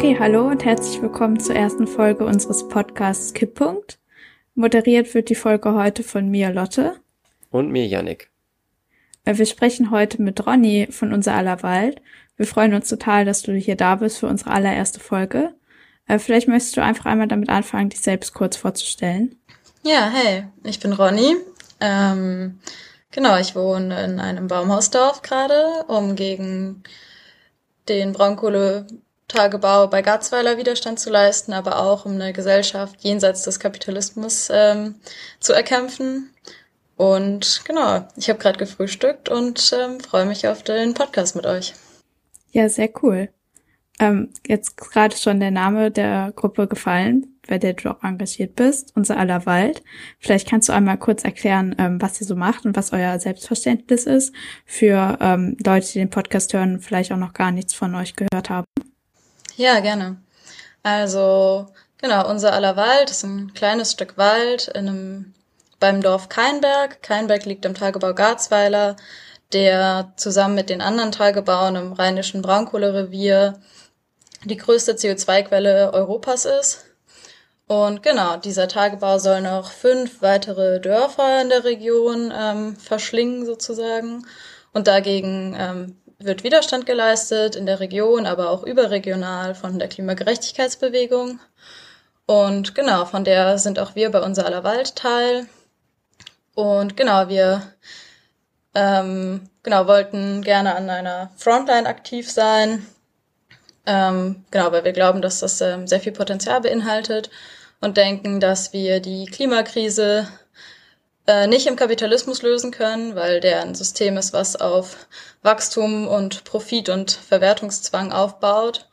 Okay, hallo und herzlich willkommen zur ersten Folge unseres Podcasts Kipppunkt. Moderiert wird die Folge heute von mir, Lotte. Und mir, Yannick. Äh, wir sprechen heute mit Ronny von Unser aller Wald. Wir freuen uns total, dass du hier da bist für unsere allererste Folge. Äh, vielleicht möchtest du einfach einmal damit anfangen, dich selbst kurz vorzustellen. Ja, hey, ich bin Ronny. Ähm, genau, ich wohne in einem Baumhausdorf gerade, um gegen den Braunkohletagebau bei Garzweiler Widerstand zu leisten, aber auch um eine Gesellschaft jenseits des Kapitalismus ähm, zu erkämpfen. Und genau, ich habe gerade gefrühstückt und ähm, freue mich auf den Podcast mit euch. Ja, sehr cool. Ähm, jetzt gerade schon der Name der Gruppe gefallen, bei der du auch engagiert bist, unser aller Wald. Vielleicht kannst du einmal kurz erklären, ähm, was ihr so macht und was euer Selbstverständnis ist für ähm, Leute, die den Podcast hören vielleicht auch noch gar nichts von euch gehört haben. Ja, gerne. Also genau, unser aller Wald ist ein kleines Stück Wald in einem beim Dorf Keinberg. Keinberg liegt im Tagebau Garzweiler, der zusammen mit den anderen Tagebauen im rheinischen Braunkohlerevier die größte CO2-Quelle Europas ist. Und genau, dieser Tagebau soll noch fünf weitere Dörfer in der Region ähm, verschlingen sozusagen. Und dagegen ähm, wird Widerstand geleistet in der Region, aber auch überregional von der Klimagerechtigkeitsbewegung. Und genau, von der sind auch wir bei unser aller Wald Teil. Und genau, wir ähm, genau wollten gerne an einer Frontline aktiv sein. Ähm, genau, weil wir glauben, dass das ähm, sehr viel Potenzial beinhaltet und denken, dass wir die Klimakrise äh, nicht im Kapitalismus lösen können, weil der ein System ist, was auf Wachstum und Profit und Verwertungszwang aufbaut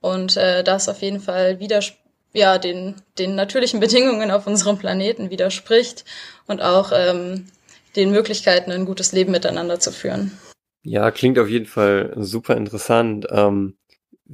und äh, das auf jeden Fall ja, den, den natürlichen Bedingungen auf unserem Planeten widerspricht und auch ähm, den Möglichkeiten, ein gutes Leben miteinander zu führen. Ja, klingt auf jeden Fall super interessant. Ähm,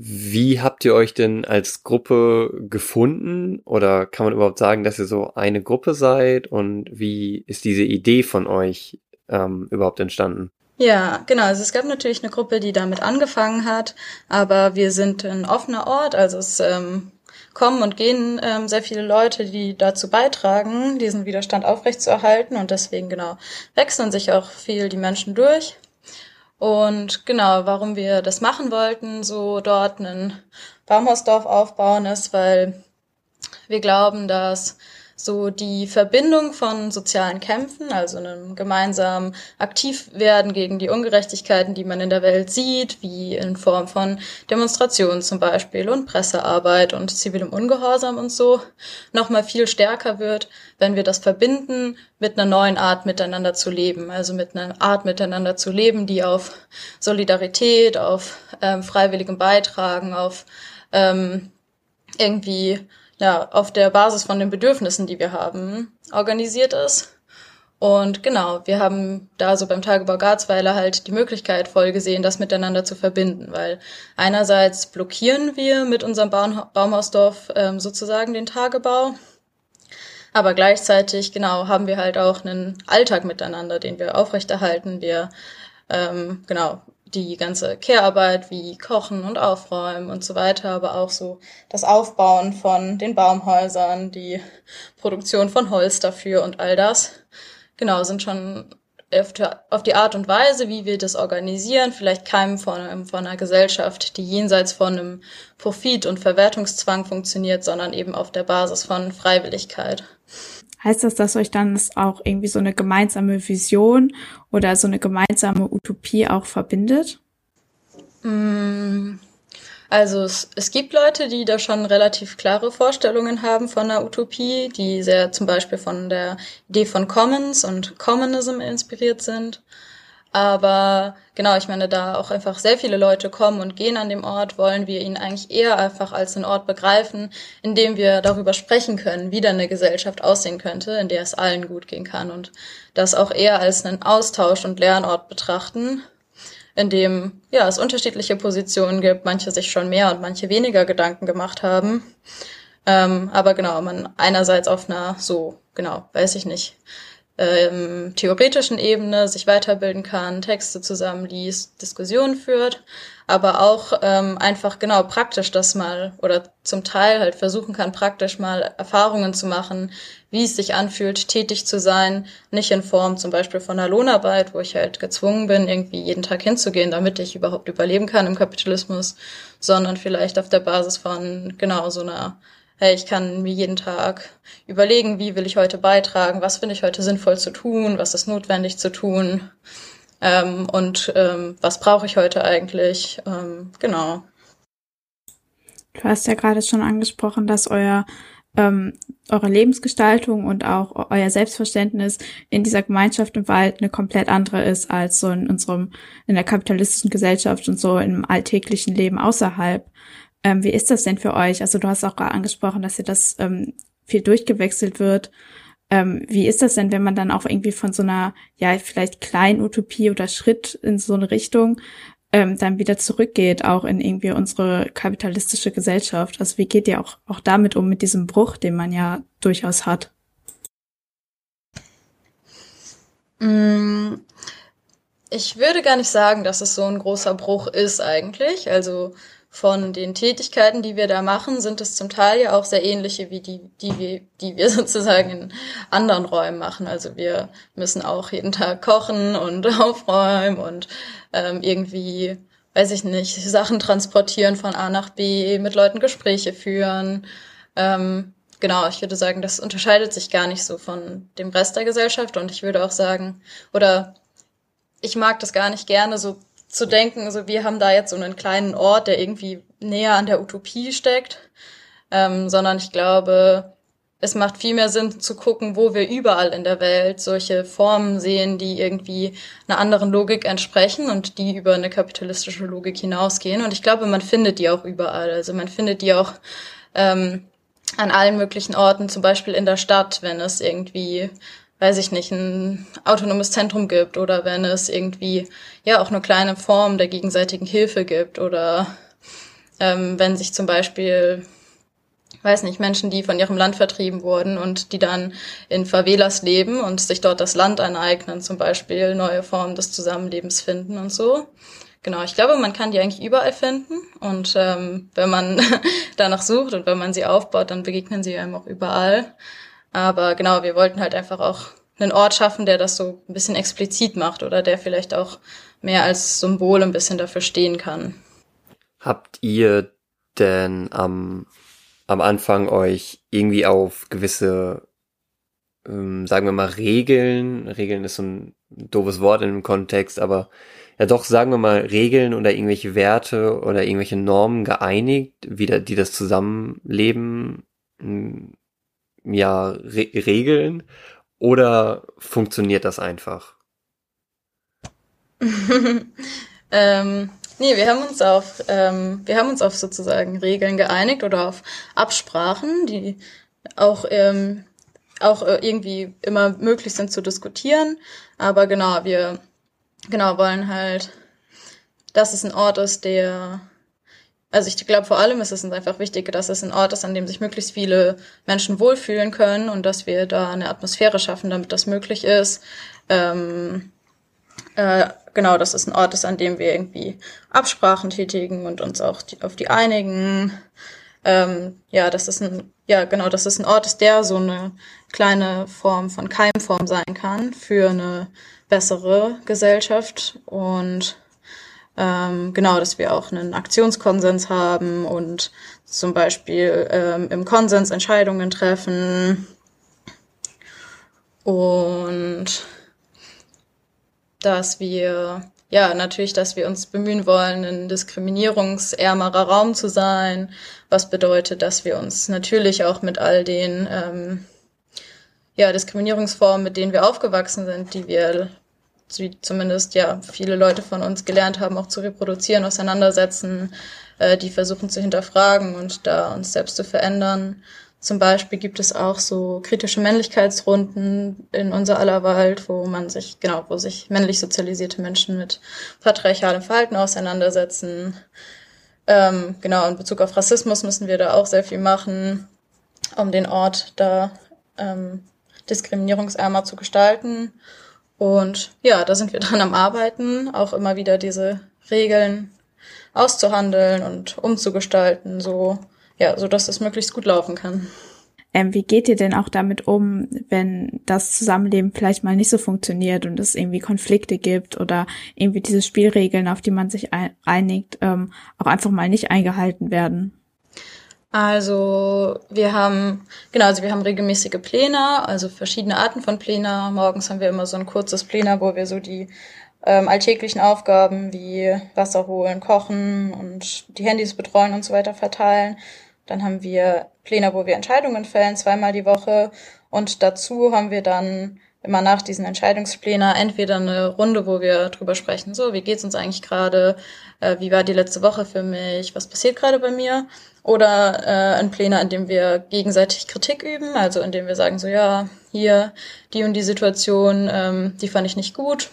wie habt ihr euch denn als Gruppe gefunden? Oder kann man überhaupt sagen, dass ihr so eine Gruppe seid? Und wie ist diese Idee von euch ähm, überhaupt entstanden? Ja, genau. Also es gab natürlich eine Gruppe, die damit angefangen hat, aber wir sind ein offener Ort, also es ähm, kommen und gehen ähm, sehr viele Leute, die dazu beitragen, diesen Widerstand aufrechtzuerhalten und deswegen genau wechseln sich auch viel die Menschen durch. Und genau, warum wir das machen wollten, so dort einen Baumhausdorf aufbauen, ist, weil wir glauben, dass so die Verbindung von sozialen Kämpfen, also einem gemeinsamen Aktivwerden gegen die Ungerechtigkeiten, die man in der Welt sieht, wie in Form von Demonstrationen zum Beispiel und Pressearbeit und zivilem Ungehorsam und so, nochmal viel stärker wird, wenn wir das verbinden mit einer neuen Art miteinander zu leben, also mit einer Art miteinander zu leben, die auf Solidarität, auf ähm, freiwilligem Beitragen, auf ähm, irgendwie ja, auf der Basis von den Bedürfnissen, die wir haben, organisiert ist. Und genau, wir haben da so beim Tagebau Garzweiler halt die Möglichkeit voll gesehen, das miteinander zu verbinden, weil einerseits blockieren wir mit unserem Baum Baumhausdorf ähm, sozusagen den Tagebau, aber gleichzeitig, genau, haben wir halt auch einen Alltag miteinander, den wir aufrechterhalten. Wir, ähm, genau, die ganze Care-Arbeit wie Kochen und Aufräumen und so weiter, aber auch so das Aufbauen von den Baumhäusern, die Produktion von Holz dafür und all das. Genau, sind schon auf die Art und Weise, wie wir das organisieren, vielleicht keinem von, von einer Gesellschaft, die jenseits von einem Profit- und Verwertungszwang funktioniert, sondern eben auf der Basis von Freiwilligkeit. Heißt das, dass euch dann auch irgendwie so eine gemeinsame Vision oder so eine gemeinsame Utopie auch verbindet? Mm, also es, es gibt Leute, die da schon relativ klare Vorstellungen haben von einer Utopie, die sehr zum Beispiel von der Idee von Commons und Commonism inspiriert sind. Aber genau, ich meine, da auch einfach sehr viele Leute kommen und gehen an dem Ort, wollen wir ihn eigentlich eher einfach als einen Ort begreifen, in dem wir darüber sprechen können, wie dann eine Gesellschaft aussehen könnte, in der es allen gut gehen kann und das auch eher als einen Austausch und Lernort betrachten, in dem ja es unterschiedliche Positionen gibt, manche sich schon mehr und manche weniger Gedanken gemacht haben. Ähm, aber genau, man einerseits auf einer so, genau, weiß ich nicht, ähm, theoretischen Ebene sich weiterbilden kann, Texte zusammenliest, Diskussionen führt, aber auch ähm, einfach genau praktisch das mal oder zum Teil halt versuchen kann, praktisch mal Erfahrungen zu machen, wie es sich anfühlt, tätig zu sein, nicht in Form zum Beispiel von einer Lohnarbeit, wo ich halt gezwungen bin, irgendwie jeden Tag hinzugehen, damit ich überhaupt überleben kann im Kapitalismus, sondern vielleicht auf der Basis von genau so einer hey, ich kann mir jeden Tag überlegen, wie will ich heute beitragen, was finde ich heute sinnvoll zu tun, was ist notwendig zu tun ähm, und ähm, was brauche ich heute eigentlich. Ähm, genau. Du hast ja gerade schon angesprochen, dass euer ähm, eure Lebensgestaltung und auch euer Selbstverständnis in dieser Gemeinschaft im Wald eine komplett andere ist als so in unserem in der kapitalistischen Gesellschaft und so im alltäglichen Leben außerhalb. Ähm, wie ist das denn für euch? Also du hast auch angesprochen, dass ihr das ähm, viel durchgewechselt wird. Ähm, wie ist das denn, wenn man dann auch irgendwie von so einer, ja, vielleicht kleinen Utopie oder Schritt in so eine Richtung ähm, dann wieder zurückgeht, auch in irgendwie unsere kapitalistische Gesellschaft? Also wie geht ihr auch, auch damit um, mit diesem Bruch, den man ja durchaus hat? Mm, ich würde gar nicht sagen, dass es so ein großer Bruch ist eigentlich. Also von den Tätigkeiten, die wir da machen, sind es zum Teil ja auch sehr ähnliche wie die, die wir, die wir sozusagen in anderen Räumen machen. Also wir müssen auch jeden Tag kochen und aufräumen und ähm, irgendwie, weiß ich nicht, Sachen transportieren von A nach B, mit Leuten Gespräche führen. Ähm, genau, ich würde sagen, das unterscheidet sich gar nicht so von dem Rest der Gesellschaft und ich würde auch sagen, oder ich mag das gar nicht gerne so zu denken, also wir haben da jetzt so einen kleinen Ort, der irgendwie näher an der Utopie steckt, ähm, sondern ich glaube, es macht viel mehr Sinn zu gucken, wo wir überall in der Welt solche Formen sehen, die irgendwie einer anderen Logik entsprechen und die über eine kapitalistische Logik hinausgehen. Und ich glaube, man findet die auch überall. Also man findet die auch ähm, an allen möglichen Orten, zum Beispiel in der Stadt, wenn es irgendwie weiß ich nicht, ein autonomes Zentrum gibt oder wenn es irgendwie ja auch eine kleine Form der gegenseitigen Hilfe gibt oder ähm, wenn sich zum Beispiel weiß nicht, Menschen, die von ihrem Land vertrieben wurden und die dann in Favelas leben und sich dort das Land aneignen, zum Beispiel neue Formen des Zusammenlebens finden und so. Genau, ich glaube, man kann die eigentlich überall finden und ähm, wenn man danach sucht und wenn man sie aufbaut, dann begegnen sie einem auch überall. Aber genau, wir wollten halt einfach auch einen Ort schaffen, der das so ein bisschen explizit macht oder der vielleicht auch mehr als Symbol ein bisschen dafür stehen kann. Habt ihr denn am, am Anfang euch irgendwie auf gewisse, ähm, sagen wir mal, Regeln, Regeln ist so ein doofes Wort in dem Kontext, aber ja doch, sagen wir mal, Regeln oder irgendwelche Werte oder irgendwelche Normen geeinigt, wie da, die das Zusammenleben ja re regeln oder funktioniert das einfach? ähm, nee, wir haben uns auf ähm, wir haben uns auf sozusagen Regeln geeinigt oder auf Absprachen, die auch ähm, auch äh, irgendwie immer möglich sind zu diskutieren. Aber genau, wir genau wollen halt, dass es ein Ort ist, der also ich glaube vor allem ist es uns einfach wichtig, dass es ein Ort ist, an dem sich möglichst viele Menschen wohlfühlen können und dass wir da eine Atmosphäre schaffen, damit das möglich ist. Ähm, äh, genau, dass es ein Ort ist, an dem wir irgendwie Absprachen tätigen und uns auch die, auf die einigen. Ähm, ja, das ist ein, ja genau, dass es ein Ort ist, der so eine kleine Form von Keimform sein kann für eine bessere Gesellschaft und ähm, genau, dass wir auch einen Aktionskonsens haben und zum Beispiel ähm, im Konsens Entscheidungen treffen. Und dass wir, ja, natürlich, dass wir uns bemühen wollen, ein diskriminierungsärmerer Raum zu sein, was bedeutet, dass wir uns natürlich auch mit all den ähm, ja, Diskriminierungsformen, mit denen wir aufgewachsen sind, die wir wie zumindest ja viele Leute von uns gelernt haben, auch zu reproduzieren, auseinandersetzen, äh, die versuchen zu hinterfragen und da uns selbst zu verändern. Zum Beispiel gibt es auch so kritische Männlichkeitsrunden in unser aller Wald, wo man sich, genau, wo sich männlich sozialisierte Menschen mit patriarchalem Verhalten auseinandersetzen. Ähm, genau, in Bezug auf Rassismus müssen wir da auch sehr viel machen, um den Ort da ähm, diskriminierungsärmer zu gestalten. Und ja, da sind wir dran am Arbeiten, auch immer wieder diese Regeln auszuhandeln und umzugestalten, so, ja, so dass das möglichst gut laufen kann. Ähm, wie geht ihr denn auch damit um, wenn das Zusammenleben vielleicht mal nicht so funktioniert und es irgendwie Konflikte gibt oder irgendwie diese Spielregeln, auf die man sich einigt, ähm, auch einfach mal nicht eingehalten werden? Also wir haben, genau, also wir haben regelmäßige Pläne, also verschiedene Arten von Pläne. Morgens haben wir immer so ein kurzes Pläne, wo wir so die ähm, alltäglichen Aufgaben wie Wasser holen, kochen und die Handys betreuen und so weiter verteilen. Dann haben wir Pläne, wo wir Entscheidungen fällen, zweimal die Woche. Und dazu haben wir dann immer nach diesen Entscheidungsplänen entweder eine Runde, wo wir drüber sprechen, so, wie geht's uns eigentlich gerade, äh, wie war die letzte Woche für mich, was passiert gerade bei mir, oder äh, ein Pläne, in dem wir gegenseitig Kritik üben, also in dem wir sagen, so, ja, hier, die und die Situation, ähm, die fand ich nicht gut,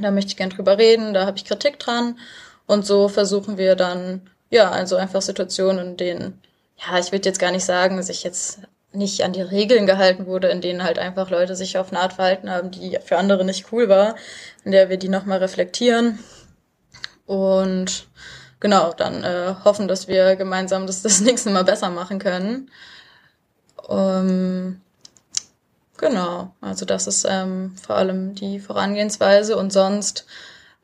da möchte ich gern drüber reden, da habe ich Kritik dran. Und so versuchen wir dann, ja, also einfach Situationen, in denen ja, ich würde jetzt gar nicht sagen, dass ich jetzt nicht an die Regeln gehalten wurde, in denen halt einfach Leute sich auf eine Art verhalten haben, die für andere nicht cool war, in der wir die nochmal reflektieren und genau, dann äh, hoffen, dass wir gemeinsam das das nächste Mal besser machen können. Ähm, genau, also das ist ähm, vor allem die Vorangehensweise und sonst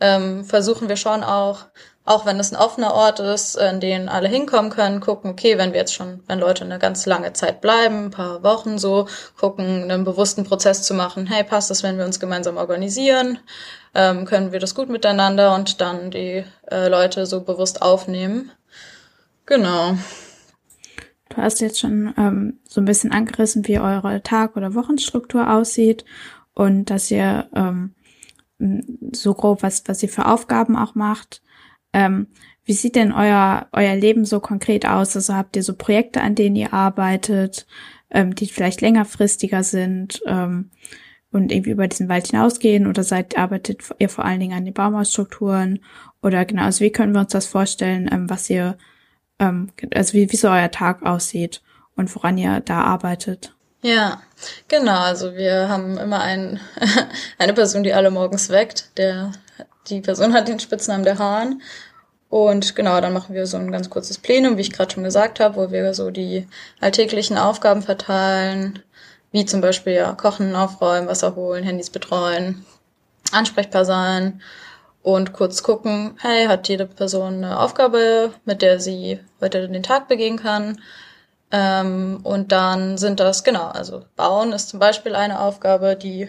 ähm, versuchen wir schon auch auch wenn es ein offener Ort ist, in den alle hinkommen können, gucken, okay, wenn wir jetzt schon, wenn Leute eine ganz lange Zeit bleiben, ein paar Wochen so, gucken, einen bewussten Prozess zu machen, hey, passt das, wenn wir uns gemeinsam organisieren, ähm, können wir das gut miteinander und dann die äh, Leute so bewusst aufnehmen. Genau. Du hast jetzt schon ähm, so ein bisschen angerissen, wie eure Tag- oder Wochenstruktur aussieht und dass ihr ähm, so grob was, was ihr für Aufgaben auch macht. Ähm, wie sieht denn euer, euer Leben so konkret aus? Also habt ihr so Projekte, an denen ihr arbeitet, ähm, die vielleicht längerfristiger sind ähm, und irgendwie über diesen Wald hinausgehen? Oder seid, arbeitet ihr vor allen Dingen an den Baumhausstrukturen? Oder genau, also wie können wir uns das vorstellen, ähm, was ihr, ähm, also wie, wie so euer Tag aussieht und woran ihr da arbeitet? Ja, genau. Also wir haben immer ein, eine Person, die alle morgens weckt. Der die Person hat den Spitznamen der Hahn. Und genau, dann machen wir so ein ganz kurzes Plenum, wie ich gerade schon gesagt habe, wo wir so die alltäglichen Aufgaben verteilen, wie zum Beispiel ja Kochen, Aufräumen, Wasser holen, Handys betreuen, ansprechbar sein und kurz gucken, hey, hat jede Person eine Aufgabe, mit der sie heute den Tag begehen kann. Ähm, und dann sind das, genau, also Bauen ist zum Beispiel eine Aufgabe, die,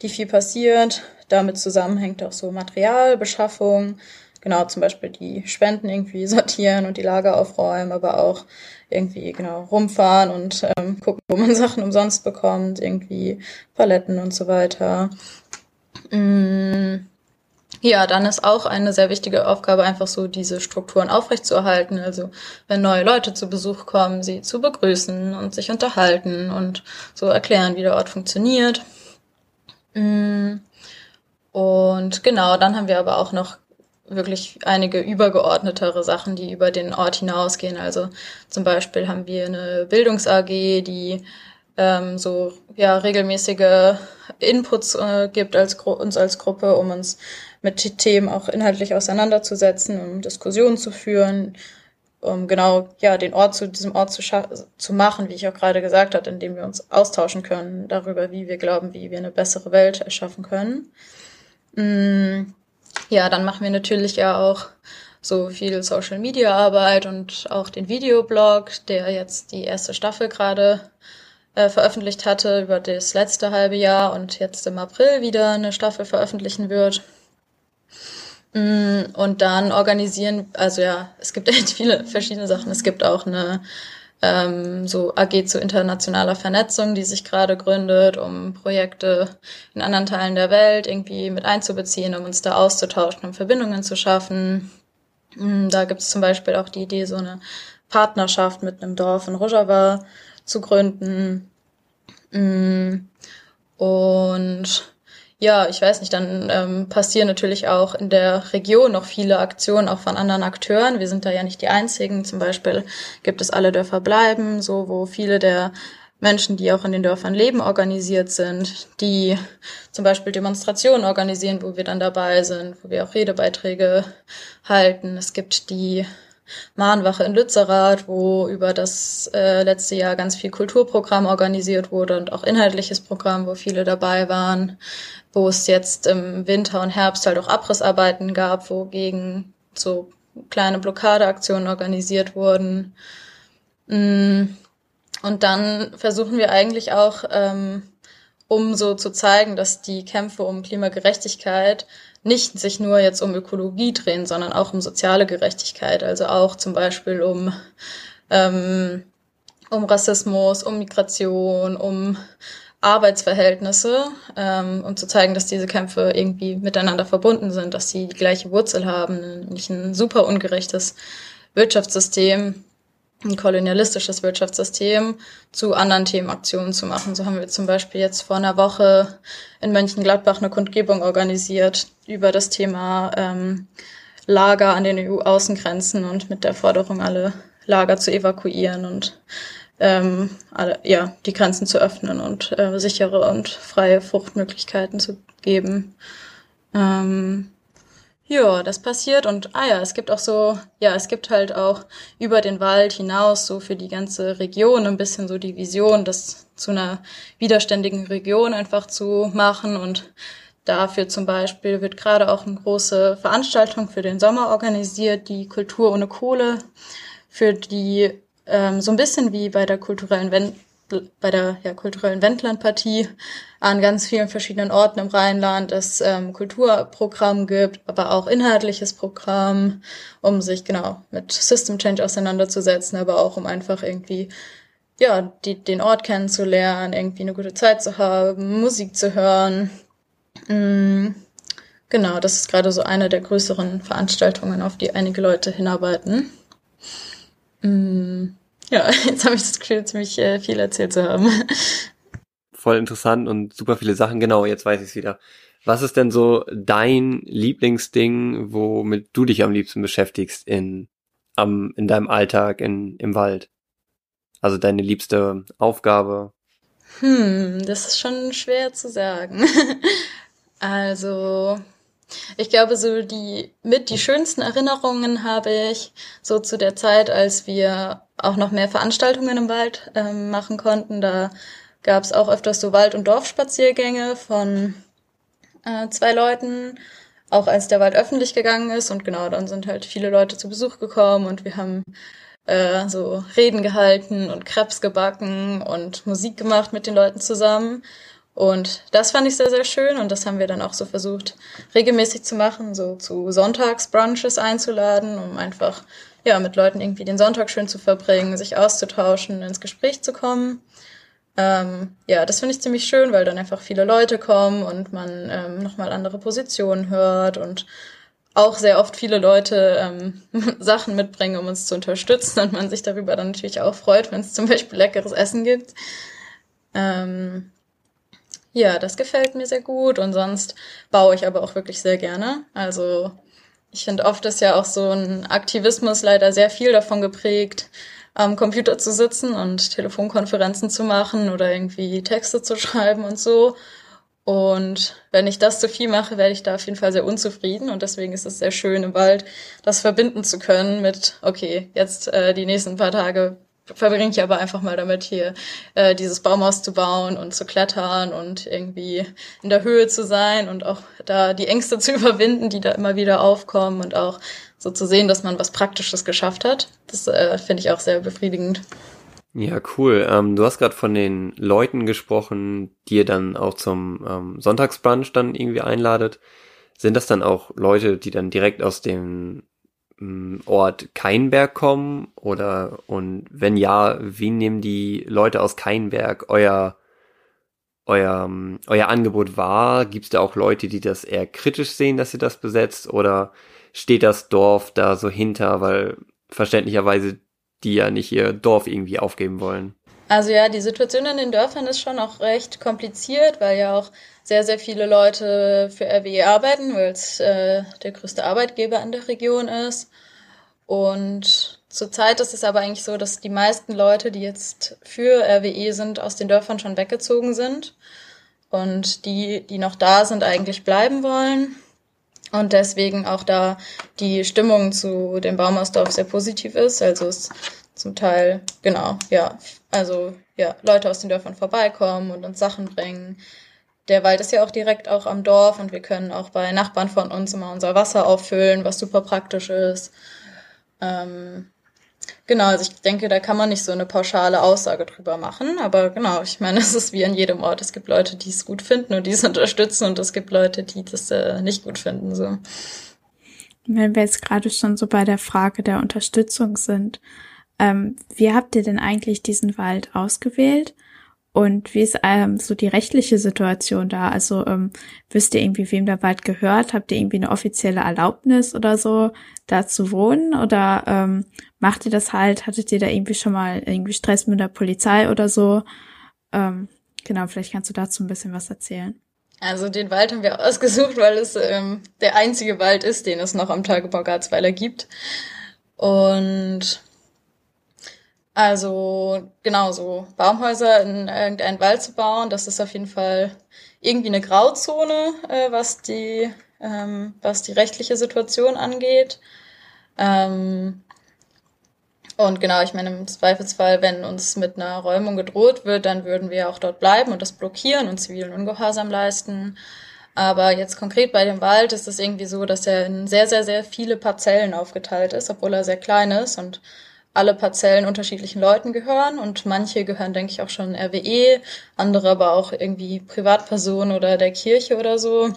die viel passiert damit zusammenhängt auch so Materialbeschaffung, genau zum Beispiel die Spenden irgendwie sortieren und die Lager aufräumen, aber auch irgendwie genau rumfahren und ähm, gucken, wo man Sachen umsonst bekommt, irgendwie Paletten und so weiter. Mm. Ja, dann ist auch eine sehr wichtige Aufgabe, einfach so diese Strukturen aufrechtzuerhalten. Also wenn neue Leute zu Besuch kommen, sie zu begrüßen und sich unterhalten und so erklären, wie der Ort funktioniert. Mm. Und genau, dann haben wir aber auch noch wirklich einige übergeordnetere Sachen, die über den Ort hinausgehen. Also zum Beispiel haben wir eine Bildungs AG, die ähm, so ja regelmäßige Inputs äh, gibt als uns als Gruppe, um uns mit Themen auch inhaltlich auseinanderzusetzen, um Diskussionen zu führen, um genau ja den Ort zu diesem Ort zu, zu machen, wie ich auch gerade gesagt habe, indem wir uns austauschen können darüber, wie wir glauben, wie wir eine bessere Welt erschaffen können. Mm, ja, dann machen wir natürlich ja auch so viel Social Media Arbeit und auch den Videoblog, der jetzt die erste Staffel gerade äh, veröffentlicht hatte über das letzte halbe Jahr und jetzt im April wieder eine Staffel veröffentlichen wird. Mm, und dann organisieren, also ja, es gibt echt viele verschiedene Sachen. Es gibt auch eine ähm, so AG zu internationaler Vernetzung, die sich gerade gründet, um Projekte in anderen Teilen der Welt irgendwie mit einzubeziehen, um uns da auszutauschen, um Verbindungen zu schaffen. Mm, da gibt es zum Beispiel auch die Idee, so eine Partnerschaft mit einem Dorf in Rojava zu gründen. Mm, und ja, ich weiß nicht, dann ähm, passieren natürlich auch in der Region noch viele Aktionen, auch von anderen Akteuren. Wir sind da ja nicht die Einzigen. Zum Beispiel gibt es alle Dörfer bleiben, so wo viele der Menschen, die auch in den Dörfern leben, organisiert sind, die zum Beispiel Demonstrationen organisieren, wo wir dann dabei sind, wo wir auch Redebeiträge halten. Es gibt die Mahnwache in Lützerath, wo über das äh, letzte Jahr ganz viel Kulturprogramm organisiert wurde und auch inhaltliches Programm, wo viele dabei waren, wo es jetzt im Winter und Herbst halt auch Abrissarbeiten gab, wogegen so kleine Blockadeaktionen organisiert wurden. Mm. Und dann versuchen wir eigentlich auch, ähm, um so zu zeigen, dass die Kämpfe um Klimagerechtigkeit nicht sich nur jetzt um Ökologie drehen, sondern auch um soziale Gerechtigkeit, also auch zum Beispiel um, ähm, um Rassismus, um Migration, um Arbeitsverhältnisse, ähm, um zu zeigen, dass diese Kämpfe irgendwie miteinander verbunden sind, dass sie die gleiche Wurzel haben, nämlich ein super ungerechtes Wirtschaftssystem, ein kolonialistisches Wirtschaftssystem zu anderen Themenaktionen zu machen. So haben wir zum Beispiel jetzt vor einer Woche in Mönchengladbach eine Kundgebung organisiert über das Thema ähm, Lager an den EU-Außengrenzen und mit der Forderung, alle Lager zu evakuieren und ähm, alle, ja, die Grenzen zu öffnen und äh, sichere und freie Fruchtmöglichkeiten zu geben. Ähm, ja, das passiert und ah ja, es gibt auch so, ja, es gibt halt auch über den Wald hinaus so für die ganze Region ein bisschen so die Vision, das zu einer widerständigen Region einfach zu machen und dafür zum Beispiel wird gerade auch eine große Veranstaltung für den Sommer organisiert, die Kultur ohne Kohle, für die ähm, so ein bisschen wie bei der kulturellen Wend bei der ja, kulturellen Wendlandpartie an ganz vielen verschiedenen Orten im Rheinland es ähm, Kulturprogramm gibt, aber auch inhaltliches Programm, um sich genau mit System Change auseinanderzusetzen, aber auch um einfach irgendwie ja die, den Ort kennenzulernen, irgendwie eine gute Zeit zu haben, Musik zu hören. Mhm. Genau, das ist gerade so eine der größeren Veranstaltungen, auf die einige Leute hinarbeiten. Mhm. Ja, jetzt habe ich das Gefühl, ziemlich äh, viel erzählt zu haben. Voll interessant und super viele Sachen. Genau, jetzt weiß ich es wieder. Was ist denn so dein Lieblingsding, womit du dich am liebsten beschäftigst in, am, in deinem Alltag in, im Wald? Also deine liebste Aufgabe? Hm, das ist schon schwer zu sagen. also, ich glaube, so die mit die schönsten Erinnerungen habe ich so zu der Zeit, als wir auch noch mehr Veranstaltungen im Wald ähm, machen konnten. Da gab es auch öfters so Wald- und Dorfspaziergänge von äh, zwei Leuten, auch als der Wald öffentlich gegangen ist. Und genau, dann sind halt viele Leute zu Besuch gekommen und wir haben äh, so Reden gehalten und Krebs gebacken und Musik gemacht mit den Leuten zusammen. Und das fand ich sehr, sehr schön und das haben wir dann auch so versucht regelmäßig zu machen, so zu Sonntagsbrunches einzuladen, um einfach ja mit Leuten irgendwie den Sonntag schön zu verbringen, sich auszutauschen, ins Gespräch zu kommen. Ähm, ja, das finde ich ziemlich schön, weil dann einfach viele Leute kommen und man ähm, nochmal andere Positionen hört und auch sehr oft viele Leute ähm, Sachen mitbringen, um uns zu unterstützen und man sich darüber dann natürlich auch freut, wenn es zum Beispiel leckeres Essen gibt. Ähm, ja, das gefällt mir sehr gut und sonst baue ich aber auch wirklich sehr gerne. Also ich finde oft ist ja auch so ein Aktivismus leider sehr viel davon geprägt, am Computer zu sitzen und Telefonkonferenzen zu machen oder irgendwie Texte zu schreiben und so. Und wenn ich das zu viel mache, werde ich da auf jeden Fall sehr unzufrieden. Und deswegen ist es sehr schön, im Wald das verbinden zu können mit, okay, jetzt äh, die nächsten paar Tage verbringe ich aber einfach mal damit, hier äh, dieses Baumhaus zu bauen und zu klettern und irgendwie in der Höhe zu sein und auch da die Ängste zu überwinden, die da immer wieder aufkommen und auch so zu sehen, dass man was Praktisches geschafft hat. Das äh, finde ich auch sehr befriedigend. Ja, cool. Ähm, du hast gerade von den Leuten gesprochen, die ihr dann auch zum ähm, Sonntagsbrunch dann irgendwie einladet. Sind das dann auch Leute, die dann direkt aus dem Ort Keinberg kommen? Oder und wenn ja, wie nehmen die Leute aus Keinberg euer euer, euer Angebot wahr? Gibt es da auch Leute, die das eher kritisch sehen, dass ihr das besetzt? Oder steht das Dorf da so hinter, weil verständlicherweise die ja nicht ihr Dorf irgendwie aufgeben wollen? Also ja, die Situation in den Dörfern ist schon auch recht kompliziert, weil ja auch sehr, sehr viele Leute für RWE arbeiten, weil es äh, der größte Arbeitgeber in der Region ist. Und zurzeit ist es aber eigentlich so, dass die meisten Leute, die jetzt für RWE sind, aus den Dörfern schon weggezogen sind. Und die, die noch da sind, eigentlich bleiben wollen. Und deswegen auch da die Stimmung zu dem Baumausdorf sehr positiv ist. Also es zum Teil, genau, ja, also ja, Leute aus den Dörfern vorbeikommen und uns Sachen bringen. Der Wald ist ja auch direkt auch am Dorf und wir können auch bei Nachbarn von uns immer unser Wasser auffüllen, was super praktisch ist. Ähm, genau, also ich denke, da kann man nicht so eine pauschale Aussage drüber machen, aber genau, ich meine, es ist wie an jedem Ort. Es gibt Leute, die es gut finden und die es unterstützen und es gibt Leute, die das äh, nicht gut finden. So. Wenn wir jetzt gerade schon so bei der Frage der Unterstützung sind, ähm, wie habt ihr denn eigentlich diesen Wald ausgewählt? Und wie ist ähm, so die rechtliche Situation da? Also ähm, wisst ihr irgendwie, wem der Wald gehört? Habt ihr irgendwie eine offizielle Erlaubnis oder so, da zu wohnen? Oder ähm, macht ihr das halt? Hattet ihr da irgendwie schon mal irgendwie Stress mit der Polizei oder so? Ähm, genau, vielleicht kannst du dazu ein bisschen was erzählen. Also den Wald haben wir ausgesucht, weil es ähm, der einzige Wald ist, den es noch am Tagebau Garzweiler gibt. Und also genau so Baumhäuser in irgendeinen Wald zu bauen, das ist auf jeden Fall irgendwie eine Grauzone, äh, was die ähm, was die rechtliche Situation angeht. Ähm, und genau, ich meine, im Zweifelsfall, wenn uns mit einer Räumung gedroht wird, dann würden wir auch dort bleiben und das blockieren und zivilen Ungehorsam leisten. Aber jetzt konkret bei dem Wald ist es irgendwie so, dass er in sehr, sehr, sehr viele Parzellen aufgeteilt ist, obwohl er sehr klein ist und alle Parzellen unterschiedlichen Leuten gehören und manche gehören, denke ich, auch schon RWE, andere aber auch irgendwie Privatpersonen oder der Kirche oder so.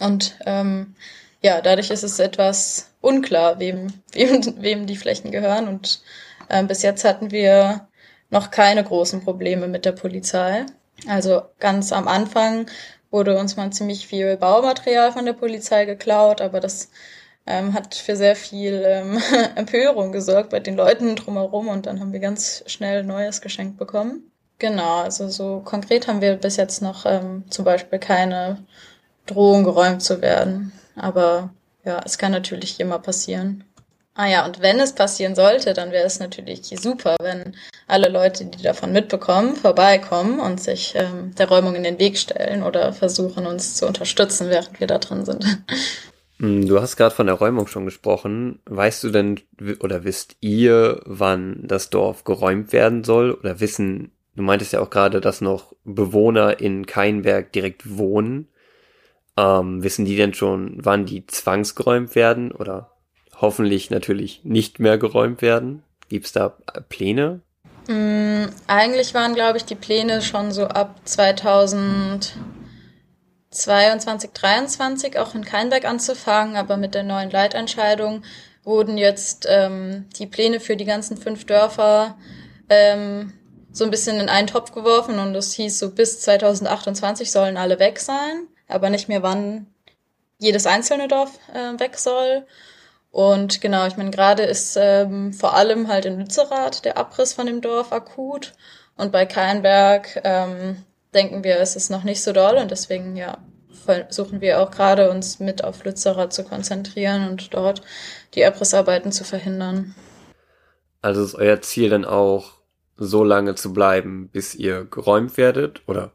Und ähm, ja, dadurch ist es etwas unklar, wem, wem, wem die Flächen gehören. Und ähm, bis jetzt hatten wir noch keine großen Probleme mit der Polizei. Also ganz am Anfang wurde uns mal ziemlich viel Baumaterial von der Polizei geklaut, aber das ähm, hat für sehr viel ähm, Empörung gesorgt bei den Leuten drumherum und dann haben wir ganz schnell Neues geschenkt bekommen. Genau, also so konkret haben wir bis jetzt noch ähm, zum Beispiel keine Drohung geräumt zu werden. Aber ja, es kann natürlich immer passieren. Ah ja, und wenn es passieren sollte, dann wäre es natürlich super, wenn alle Leute, die davon mitbekommen, vorbeikommen und sich ähm, der Räumung in den Weg stellen oder versuchen, uns zu unterstützen, während wir da drin sind. Hm, du hast gerade von der Räumung schon gesprochen. Weißt du denn oder wisst ihr, wann das Dorf geräumt werden soll? Oder wissen, du meintest ja auch gerade, dass noch Bewohner in Keinberg direkt wohnen. Ähm, wissen die denn schon, wann die zwangsgeräumt werden? Oder hoffentlich natürlich nicht mehr geräumt werden? Gibt's da Pläne? Mm, eigentlich waren, glaube ich, die Pläne schon so ab 2000 22, 23 auch in Keinberg anzufangen, aber mit der neuen Leitentscheidung wurden jetzt ähm, die Pläne für die ganzen fünf Dörfer ähm, so ein bisschen in einen Topf geworfen und es hieß so bis 2028 sollen alle weg sein, aber nicht mehr wann jedes einzelne Dorf äh, weg soll. Und genau, ich meine, gerade ist ähm, vor allem halt in Lützerath der Abriss von dem Dorf akut und bei Keinberg ähm, denken wir, es ist noch nicht so doll und deswegen ja versuchen wir auch gerade uns mit auf Lützerath zu konzentrieren und dort die Abrissarbeiten zu verhindern. Also ist euer Ziel dann auch, so lange zu bleiben, bis ihr geräumt werdet oder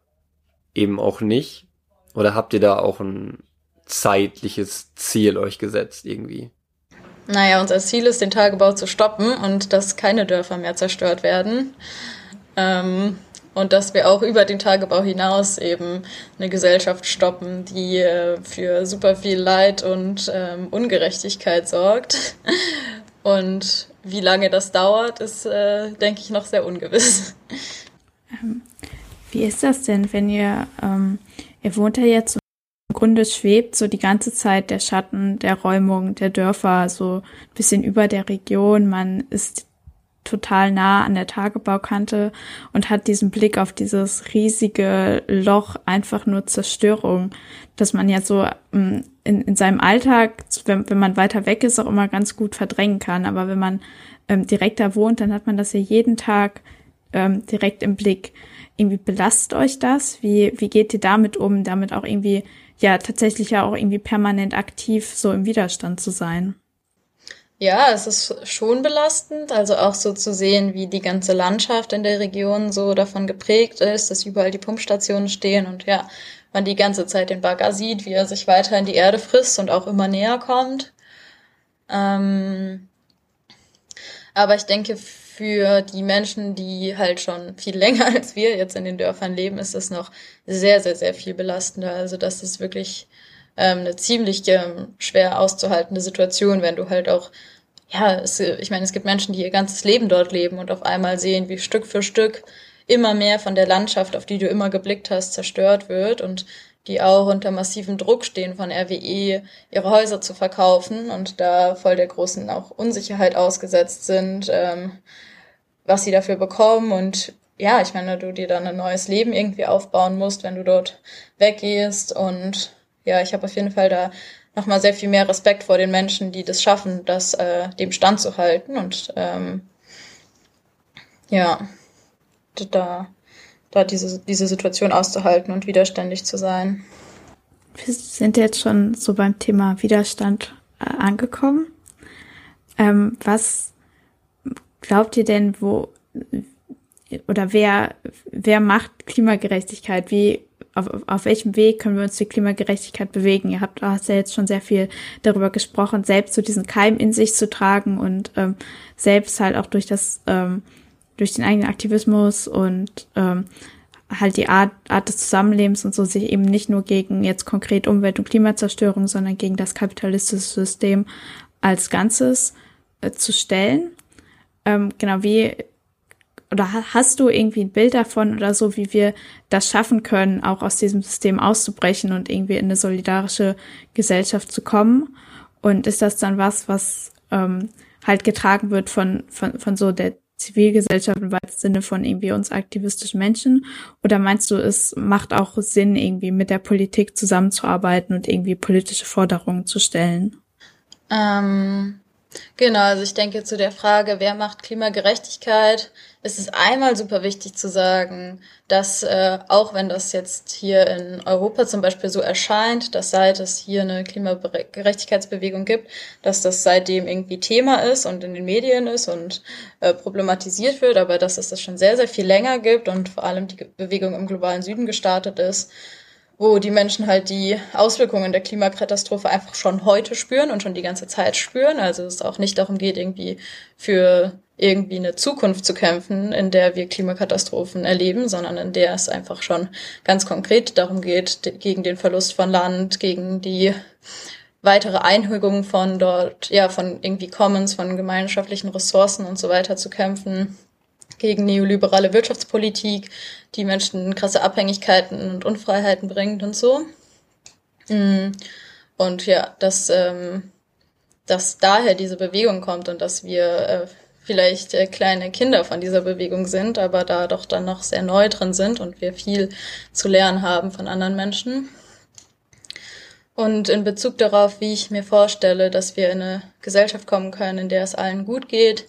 eben auch nicht? Oder habt ihr da auch ein zeitliches Ziel euch gesetzt irgendwie? Naja, unser Ziel ist, den Tagebau zu stoppen und dass keine Dörfer mehr zerstört werden. Ähm, und dass wir auch über den Tagebau hinaus eben eine Gesellschaft stoppen, die äh, für super viel Leid und ähm, Ungerechtigkeit sorgt. Und wie lange das dauert, ist, äh, denke ich, noch sehr ungewiss. Ähm, wie ist das denn, wenn ihr, ähm, ihr wohnt ja jetzt im Grunde schwebt so die ganze Zeit der Schatten der Räumung der Dörfer so ein bisschen über der Region. Man ist total nah an der Tagebaukante und hat diesen Blick auf dieses riesige Loch, einfach nur Zerstörung, dass man ja so ähm, in, in seinem Alltag, wenn, wenn man weiter weg ist, auch immer ganz gut verdrängen kann. Aber wenn man ähm, direkt da wohnt, dann hat man das ja jeden Tag ähm, direkt im Blick. Irgendwie belastet euch das? Wie, wie geht ihr damit um, damit auch irgendwie, ja, tatsächlich ja auch irgendwie permanent aktiv so im Widerstand zu sein? Ja, es ist schon belastend, also auch so zu sehen, wie die ganze Landschaft in der Region so davon geprägt ist, dass überall die Pumpstationen stehen und ja, man die ganze Zeit den Bagger sieht, wie er sich weiter in die Erde frisst und auch immer näher kommt. Ähm, aber ich denke, für die Menschen, die halt schon viel länger als wir jetzt in den Dörfern leben, ist das noch sehr, sehr, sehr viel belastender. Also das ist wirklich ähm, eine ziemlich ähm, schwer auszuhaltende Situation, wenn du halt auch, ja, es, ich meine, es gibt Menschen, die ihr ganzes Leben dort leben und auf einmal sehen, wie Stück für Stück immer mehr von der Landschaft, auf die du immer geblickt hast, zerstört wird und die auch unter massivem Druck stehen von RWE, ihre Häuser zu verkaufen und da voll der großen auch Unsicherheit ausgesetzt sind, ähm, was sie dafür bekommen. Und ja, ich meine, du dir dann ein neues Leben irgendwie aufbauen musst, wenn du dort weggehst und ja, ich habe auf jeden Fall da nochmal sehr viel mehr Respekt vor den Menschen, die das schaffen, das äh, dem Stand zu halten und ähm, ja, da, da diese, diese Situation auszuhalten und widerständig zu sein. Wir sind jetzt schon so beim Thema Widerstand äh, angekommen. Ähm, was glaubt ihr denn, wo oder wer, wer macht Klimagerechtigkeit? Wie auf, auf welchem Weg können wir uns die Klimagerechtigkeit bewegen? Ihr habt hast ja jetzt schon sehr viel darüber gesprochen, selbst so diesen Keim in sich zu tragen und ähm, selbst halt auch durch das, ähm, durch den eigenen Aktivismus und ähm, halt die Art, Art des Zusammenlebens und so sich eben nicht nur gegen jetzt konkret Umwelt- und Klimazerstörung, sondern gegen das kapitalistische System als Ganzes äh, zu stellen. Ähm, genau, wie oder hast du irgendwie ein Bild davon oder so, wie wir das schaffen können, auch aus diesem System auszubrechen und irgendwie in eine solidarische Gesellschaft zu kommen? Und ist das dann was, was ähm, halt getragen wird von, von, von so der Zivilgesellschaft im weitesten Sinne von irgendwie uns aktivistischen Menschen? Oder meinst du, es macht auch Sinn, irgendwie mit der Politik zusammenzuarbeiten und irgendwie politische Forderungen zu stellen? Ähm, genau, also ich denke zu der Frage, wer macht Klimagerechtigkeit, es ist einmal super wichtig zu sagen, dass äh, auch wenn das jetzt hier in Europa zum Beispiel so erscheint, dass seit es hier eine Klimagerechtigkeitsbewegung gibt, dass das seitdem irgendwie Thema ist und in den Medien ist und äh, problematisiert wird, aber dass es das schon sehr, sehr viel länger gibt und vor allem die Bewegung im globalen Süden gestartet ist, wo die Menschen halt die Auswirkungen der Klimakatastrophe einfach schon heute spüren und schon die ganze Zeit spüren. Also es auch nicht darum geht, irgendwie für irgendwie eine Zukunft zu kämpfen, in der wir Klimakatastrophen erleben, sondern in der es einfach schon ganz konkret darum geht, gegen den Verlust von Land, gegen die weitere Einhügung von dort, ja, von irgendwie Commons, von gemeinschaftlichen Ressourcen und so weiter zu kämpfen, gegen neoliberale Wirtschaftspolitik, die Menschen in krasse Abhängigkeiten und Unfreiheiten bringt und so. Mm. Und ja, dass, ähm, dass daher diese Bewegung kommt und dass wir äh, vielleicht äh, kleine Kinder von dieser Bewegung sind, aber da doch dann noch sehr neu drin sind und wir viel zu lernen haben von anderen Menschen. Und in Bezug darauf, wie ich mir vorstelle, dass wir in eine Gesellschaft kommen können, in der es allen gut geht,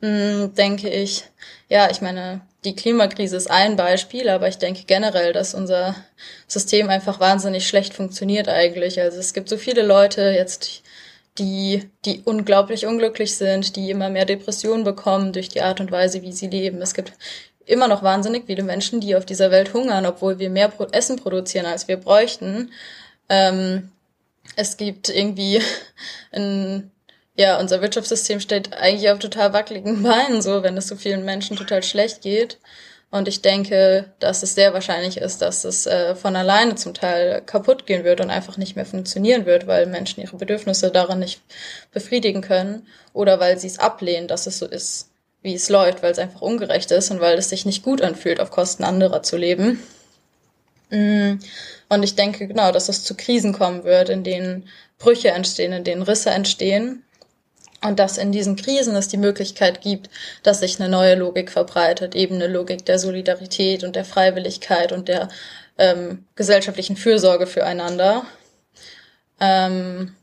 mm, denke ich, ja, ich meine, die Klimakrise ist ein Beispiel, aber ich denke generell, dass unser System einfach wahnsinnig schlecht funktioniert eigentlich. Also es gibt so viele Leute jetzt die, die unglaublich unglücklich sind, die immer mehr Depressionen bekommen durch die Art und Weise, wie sie leben. Es gibt immer noch wahnsinnig viele Menschen, die auf dieser Welt hungern, obwohl wir mehr Essen produzieren, als wir bräuchten. Ähm, es gibt irgendwie ein, ja, unser Wirtschaftssystem steht eigentlich auf total wackeligen Beinen, so, wenn es so vielen Menschen total schlecht geht. Und ich denke, dass es sehr wahrscheinlich ist, dass es äh, von alleine zum Teil kaputt gehen wird und einfach nicht mehr funktionieren wird, weil Menschen ihre Bedürfnisse daran nicht befriedigen können oder weil sie es ablehnen, dass es so ist, wie es läuft, weil es einfach ungerecht ist und weil es sich nicht gut anfühlt, auf Kosten anderer zu leben. Mm. Und ich denke genau, dass es zu Krisen kommen wird, in denen Brüche entstehen, in denen Risse entstehen und dass in diesen Krisen es die Möglichkeit gibt, dass sich eine neue Logik verbreitet, eben eine Logik der Solidarität und der Freiwilligkeit und der ähm, gesellschaftlichen Fürsorge füreinander. Ähm,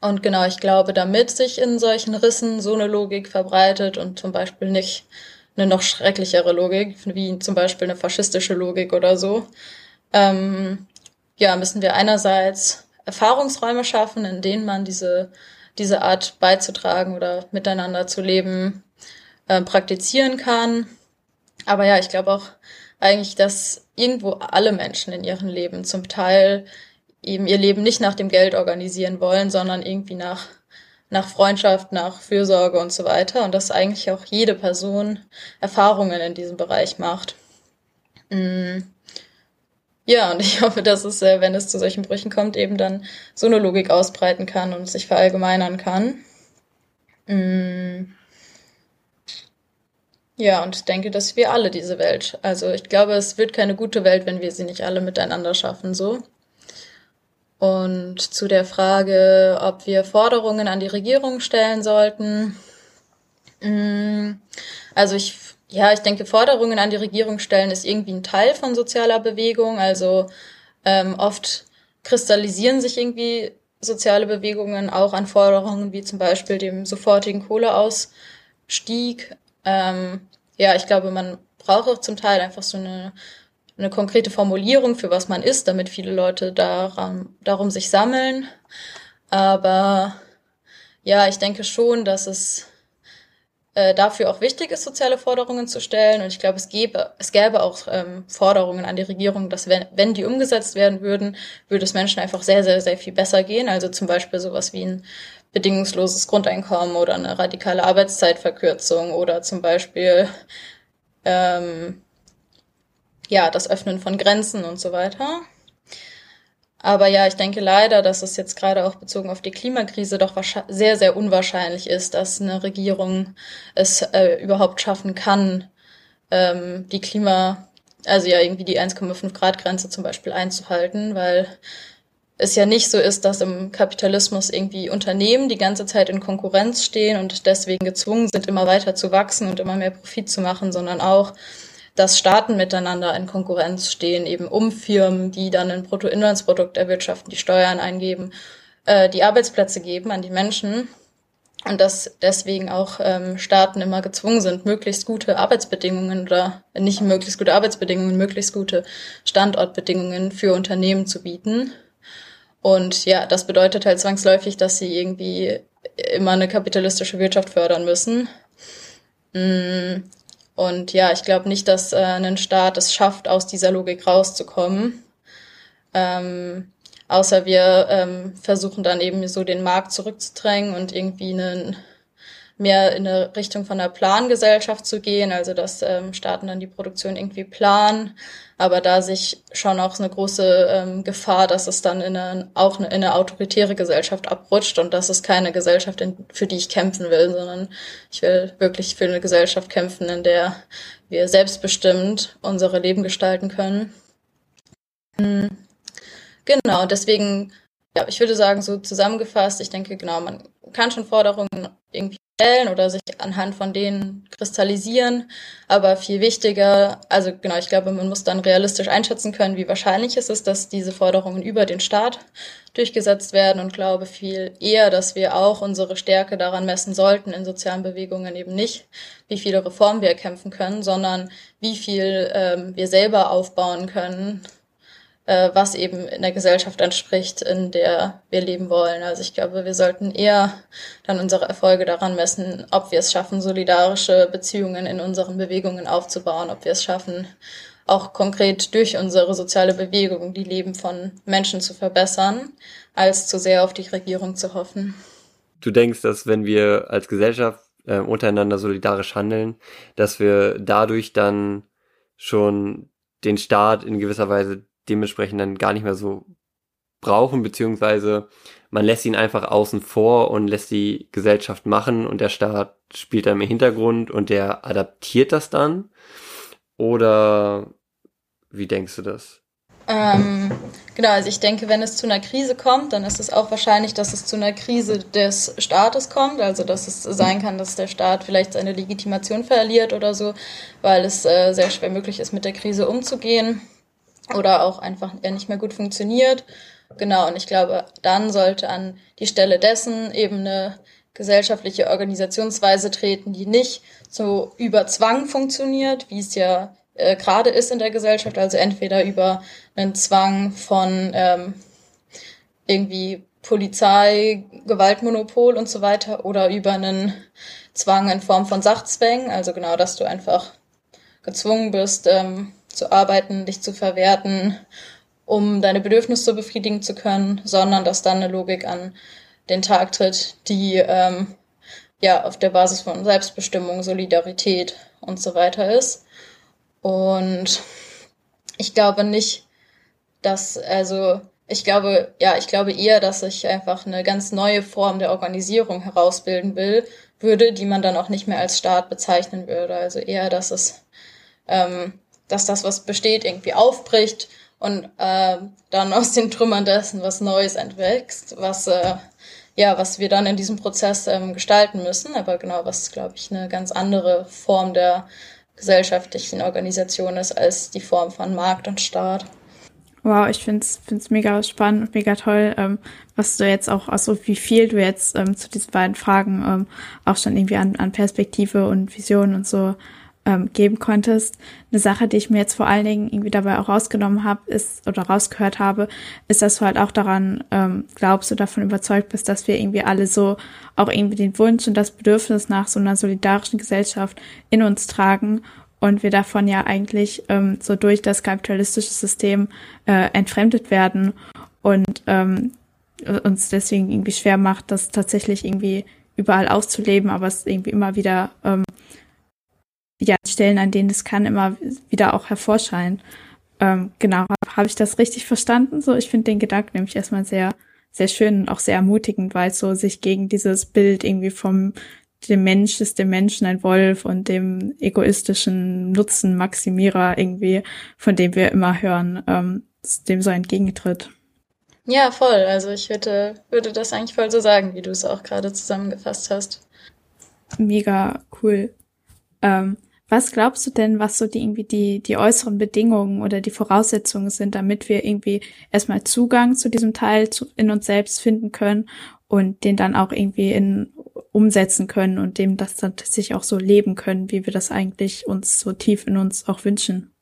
und genau, ich glaube, damit sich in solchen Rissen so eine Logik verbreitet und zum Beispiel nicht eine noch schrecklichere Logik, wie zum Beispiel eine faschistische Logik oder so, ähm, ja, müssen wir einerseits Erfahrungsräume schaffen, in denen man diese diese Art beizutragen oder miteinander zu leben äh, praktizieren kann. Aber ja, ich glaube auch eigentlich, dass irgendwo alle Menschen in ihrem Leben zum Teil eben ihr Leben nicht nach dem Geld organisieren wollen, sondern irgendwie nach, nach Freundschaft, nach Fürsorge und so weiter. Und dass eigentlich auch jede Person Erfahrungen in diesem Bereich macht. Mm. Ja, und ich hoffe, dass es, äh, wenn es zu solchen Brüchen kommt, eben dann so eine Logik ausbreiten kann und sich verallgemeinern kann. Mm. Ja, und ich denke, dass wir alle diese Welt, also ich glaube, es wird keine gute Welt, wenn wir sie nicht alle miteinander schaffen, so. Und zu der Frage, ob wir Forderungen an die Regierung stellen sollten. Mm, also ich, ja, ich denke, Forderungen an die Regierung stellen ist irgendwie ein Teil von sozialer Bewegung. Also ähm, oft kristallisieren sich irgendwie soziale Bewegungen auch an Forderungen wie zum Beispiel dem sofortigen Kohleausstieg. Ähm, ja, ich glaube, man braucht auch zum Teil einfach so eine eine konkrete Formulierung für was man ist, damit viele Leute daran, darum sich sammeln. Aber ja, ich denke schon, dass es äh, dafür auch wichtig ist, soziale Forderungen zu stellen. Und ich glaube, es gäbe, es gäbe auch ähm, Forderungen an die Regierung, dass wenn, wenn die umgesetzt werden würden, würde es Menschen einfach sehr, sehr, sehr viel besser gehen. Also zum Beispiel sowas wie ein bedingungsloses Grundeinkommen oder eine radikale Arbeitszeitverkürzung oder zum Beispiel ähm, ja, das Öffnen von Grenzen und so weiter. Aber ja, ich denke leider, dass es jetzt gerade auch bezogen auf die Klimakrise doch sehr, sehr unwahrscheinlich ist, dass eine Regierung es äh, überhaupt schaffen kann, ähm, die Klima, also ja irgendwie die 1,5 Grad Grenze zum Beispiel einzuhalten, weil es ja nicht so ist, dass im Kapitalismus irgendwie Unternehmen die ganze Zeit in Konkurrenz stehen und deswegen gezwungen sind, immer weiter zu wachsen und immer mehr Profit zu machen, sondern auch, dass Staaten miteinander in Konkurrenz stehen, eben um Firmen, die dann ein Bruttoinlandsprodukt erwirtschaften, die Steuern eingeben, äh, die Arbeitsplätze geben an die Menschen. Und dass deswegen auch ähm, Staaten immer gezwungen sind, möglichst gute Arbeitsbedingungen oder nicht möglichst gute Arbeitsbedingungen, möglichst gute Standortbedingungen für Unternehmen zu bieten. Und ja, das bedeutet halt zwangsläufig, dass sie irgendwie immer eine kapitalistische Wirtschaft fördern müssen. Und ja, ich glaube nicht, dass äh, ein Staat es schafft, aus dieser Logik rauszukommen. Ähm, außer wir ähm, versuchen dann eben so den Markt zurückzudrängen und irgendwie einen mehr in eine Richtung von der Plangesellschaft zu gehen, also dass ähm, Staaten dann die Produktion irgendwie planen, aber da sich schon auch eine große ähm, Gefahr, dass es dann in eine, auch eine, in eine autoritäre Gesellschaft abrutscht und das ist keine Gesellschaft, in, für die ich kämpfen will, sondern ich will wirklich für eine Gesellschaft kämpfen, in der wir selbstbestimmt unsere Leben gestalten können. Hm. Genau, deswegen, ja, ich würde sagen, so zusammengefasst, ich denke, genau, man kann schon Forderungen irgendwie stellen oder sich anhand von denen kristallisieren. Aber viel wichtiger, also genau, ich glaube, man muss dann realistisch einschätzen können, wie wahrscheinlich es ist, dass diese Forderungen über den Staat durchgesetzt werden und glaube viel eher, dass wir auch unsere Stärke daran messen sollten in sozialen Bewegungen eben nicht, wie viele Reformen wir erkämpfen können, sondern wie viel ähm, wir selber aufbauen können, äh, was eben in der Gesellschaft entspricht, in der wir leben wollen. Also ich glaube, wir sollten eher dann unsere Erfolge daran messen, ob wir es schaffen, solidarische Beziehungen in unseren Bewegungen aufzubauen, ob wir es schaffen, auch konkret durch unsere soziale Bewegung die Leben von Menschen zu verbessern, als zu sehr auf die Regierung zu hoffen. Du denkst, dass wenn wir als Gesellschaft äh, untereinander solidarisch handeln, dass wir dadurch dann schon den Staat in gewisser Weise dementsprechend dann gar nicht mehr so brauchen, beziehungsweise man lässt ihn einfach außen vor und lässt die Gesellschaft machen und der Staat spielt dann im Hintergrund und der adaptiert das dann? Oder wie denkst du das? Ähm, genau, also ich denke, wenn es zu einer Krise kommt, dann ist es auch wahrscheinlich, dass es zu einer Krise des Staates kommt. Also dass es sein kann, dass der Staat vielleicht seine Legitimation verliert oder so, weil es äh, sehr schwer möglich ist, mit der Krise umzugehen oder auch einfach nicht mehr gut funktioniert. Genau, und ich glaube, dann sollte an die Stelle dessen eben eine gesellschaftliche Organisationsweise treten, die nicht so über Zwang funktioniert, wie es ja äh, gerade ist in der Gesellschaft, also entweder über einen Zwang von ähm, irgendwie Polizei, Gewaltmonopol und so weiter oder über einen Zwang in Form von Sachzwängen, also genau, dass du einfach gezwungen bist, ähm, zu arbeiten, dich zu verwerten, um deine Bedürfnisse befriedigen zu können, sondern dass dann eine Logik an den Tag tritt, die ähm, ja auf der Basis von Selbstbestimmung, Solidarität und so weiter ist. Und ich glaube nicht, dass, also ich glaube, ja, ich glaube eher, dass ich einfach eine ganz neue Form der Organisierung herausbilden will, würde, die man dann auch nicht mehr als Staat bezeichnen würde. Also eher, dass es, ähm, dass das, was besteht, irgendwie aufbricht und äh, dann aus den Trümmern dessen was Neues entwächst, was äh, ja, was wir dann in diesem Prozess ähm, gestalten müssen, aber genau, was, glaube ich, eine ganz andere Form der gesellschaftlichen Organisation ist als die Form von Markt und Staat. Wow, ich finde es mega spannend und mega toll, ähm, was du jetzt auch, also wie viel du jetzt ähm, zu diesen beiden Fragen ähm, auch schon irgendwie an, an Perspektive und Vision und so ähm, geben konntest. Eine Sache, die ich mir jetzt vor allen Dingen irgendwie dabei auch rausgenommen habe, ist oder rausgehört habe, ist, dass du halt auch daran ähm, glaubst und davon überzeugt bist, dass wir irgendwie alle so auch irgendwie den Wunsch und das Bedürfnis nach so einer solidarischen Gesellschaft in uns tragen und wir davon ja eigentlich ähm, so durch das kapitalistische System äh, entfremdet werden und ähm, uns deswegen irgendwie schwer macht, das tatsächlich irgendwie überall auszuleben, aber es irgendwie immer wieder ähm, ja, Stellen, an denen es kann, immer wieder auch hervorscheinen. Ähm, genau, habe hab ich das richtig verstanden? So, ich finde den Gedanken nämlich erstmal sehr, sehr schön und auch sehr ermutigend, weil es so sich gegen dieses Bild irgendwie vom dem Mensch ist dem Menschen ein Wolf und dem egoistischen Nutzenmaximierer irgendwie, von dem wir immer hören, ähm, dem so entgegentritt. Ja, voll. Also ich würde, würde das eigentlich voll so sagen, wie du es auch gerade zusammengefasst hast. Mega cool. Ähm, was glaubst du denn, was so die irgendwie die, die äußeren Bedingungen oder die Voraussetzungen sind, damit wir irgendwie erstmal Zugang zu diesem Teil zu, in uns selbst finden können und den dann auch irgendwie in, umsetzen können und dem das dann sich auch so leben können, wie wir das eigentlich uns so tief in uns auch wünschen?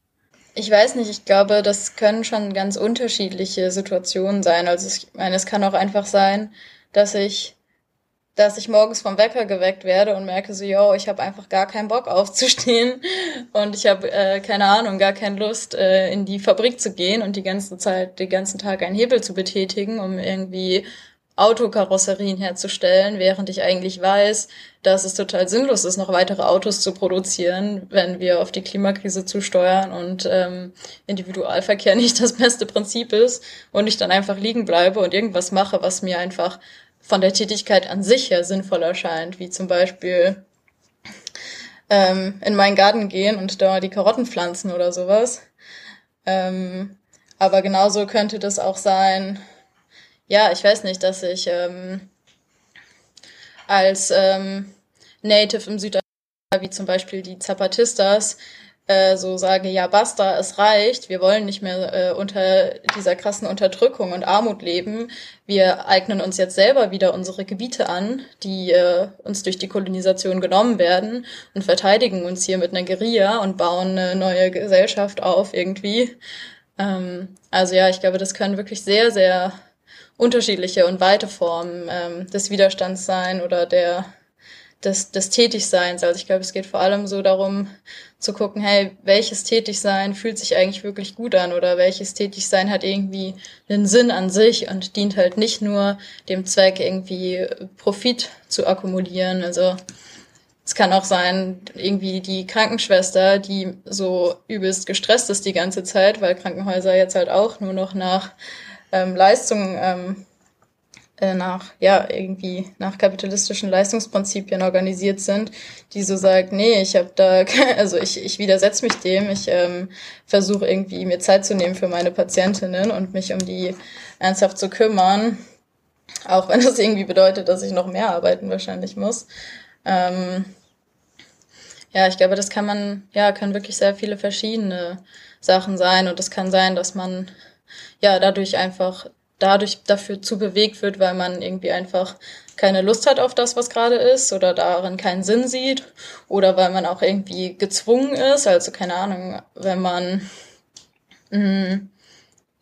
Ich weiß nicht, ich glaube, das können schon ganz unterschiedliche Situationen sein. Also ich meine, es kann auch einfach sein, dass ich dass ich morgens vom Wecker geweckt werde und merke so, yo, ich habe einfach gar keinen Bock aufzustehen und ich habe äh, keine Ahnung, gar keine Lust äh, in die Fabrik zu gehen und die ganze Zeit, den ganzen Tag einen Hebel zu betätigen, um irgendwie Autokarosserien herzustellen, während ich eigentlich weiß, dass es total sinnlos ist, noch weitere Autos zu produzieren, wenn wir auf die Klimakrise zusteuern und ähm, Individualverkehr nicht das beste Prinzip ist und ich dann einfach liegen bleibe und irgendwas mache, was mir einfach von der Tätigkeit an sich her sinnvoll erscheint, wie zum Beispiel ähm, in meinen Garten gehen und da die Karotten pflanzen oder sowas. Ähm, aber genauso könnte das auch sein, ja, ich weiß nicht, dass ich ähm, als ähm, Native im Südamerika, wie zum Beispiel die Zapatistas, äh, so sage, ja basta, es reicht, wir wollen nicht mehr äh, unter dieser krassen Unterdrückung und Armut leben. Wir eignen uns jetzt selber wieder unsere Gebiete an, die äh, uns durch die Kolonisation genommen werden und verteidigen uns hier mit einer Guerilla und bauen eine neue Gesellschaft auf irgendwie. Ähm, also ja, ich glaube, das können wirklich sehr, sehr unterschiedliche und weite Formen ähm, des Widerstands sein oder der des, des Tätigseins. Also ich glaube, es geht vor allem so darum zu gucken, hey, welches Tätigsein fühlt sich eigentlich wirklich gut an oder welches Tätigsein hat irgendwie einen Sinn an sich und dient halt nicht nur dem Zweck, irgendwie Profit zu akkumulieren. Also es kann auch sein, irgendwie die Krankenschwester, die so übelst gestresst ist die ganze Zeit, weil Krankenhäuser jetzt halt auch nur noch nach ähm, Leistung ähm, äh, nach, ja, irgendwie nach kapitalistischen Leistungsprinzipien organisiert sind, die so sagt, nee, ich habe da, also ich, ich widersetze mich dem, ich ähm, versuche irgendwie mir Zeit zu nehmen für meine Patientinnen und mich um die ernsthaft zu kümmern, auch wenn das irgendwie bedeutet, dass ich noch mehr arbeiten wahrscheinlich muss. Ähm, ja, ich glaube, das kann man, ja, können wirklich sehr viele verschiedene Sachen sein und es kann sein, dass man ja dadurch einfach dadurch dafür zu bewegt wird, weil man irgendwie einfach keine Lust hat auf das, was gerade ist oder darin keinen Sinn sieht oder weil man auch irgendwie gezwungen ist, also keine Ahnung, wenn man mh, mm,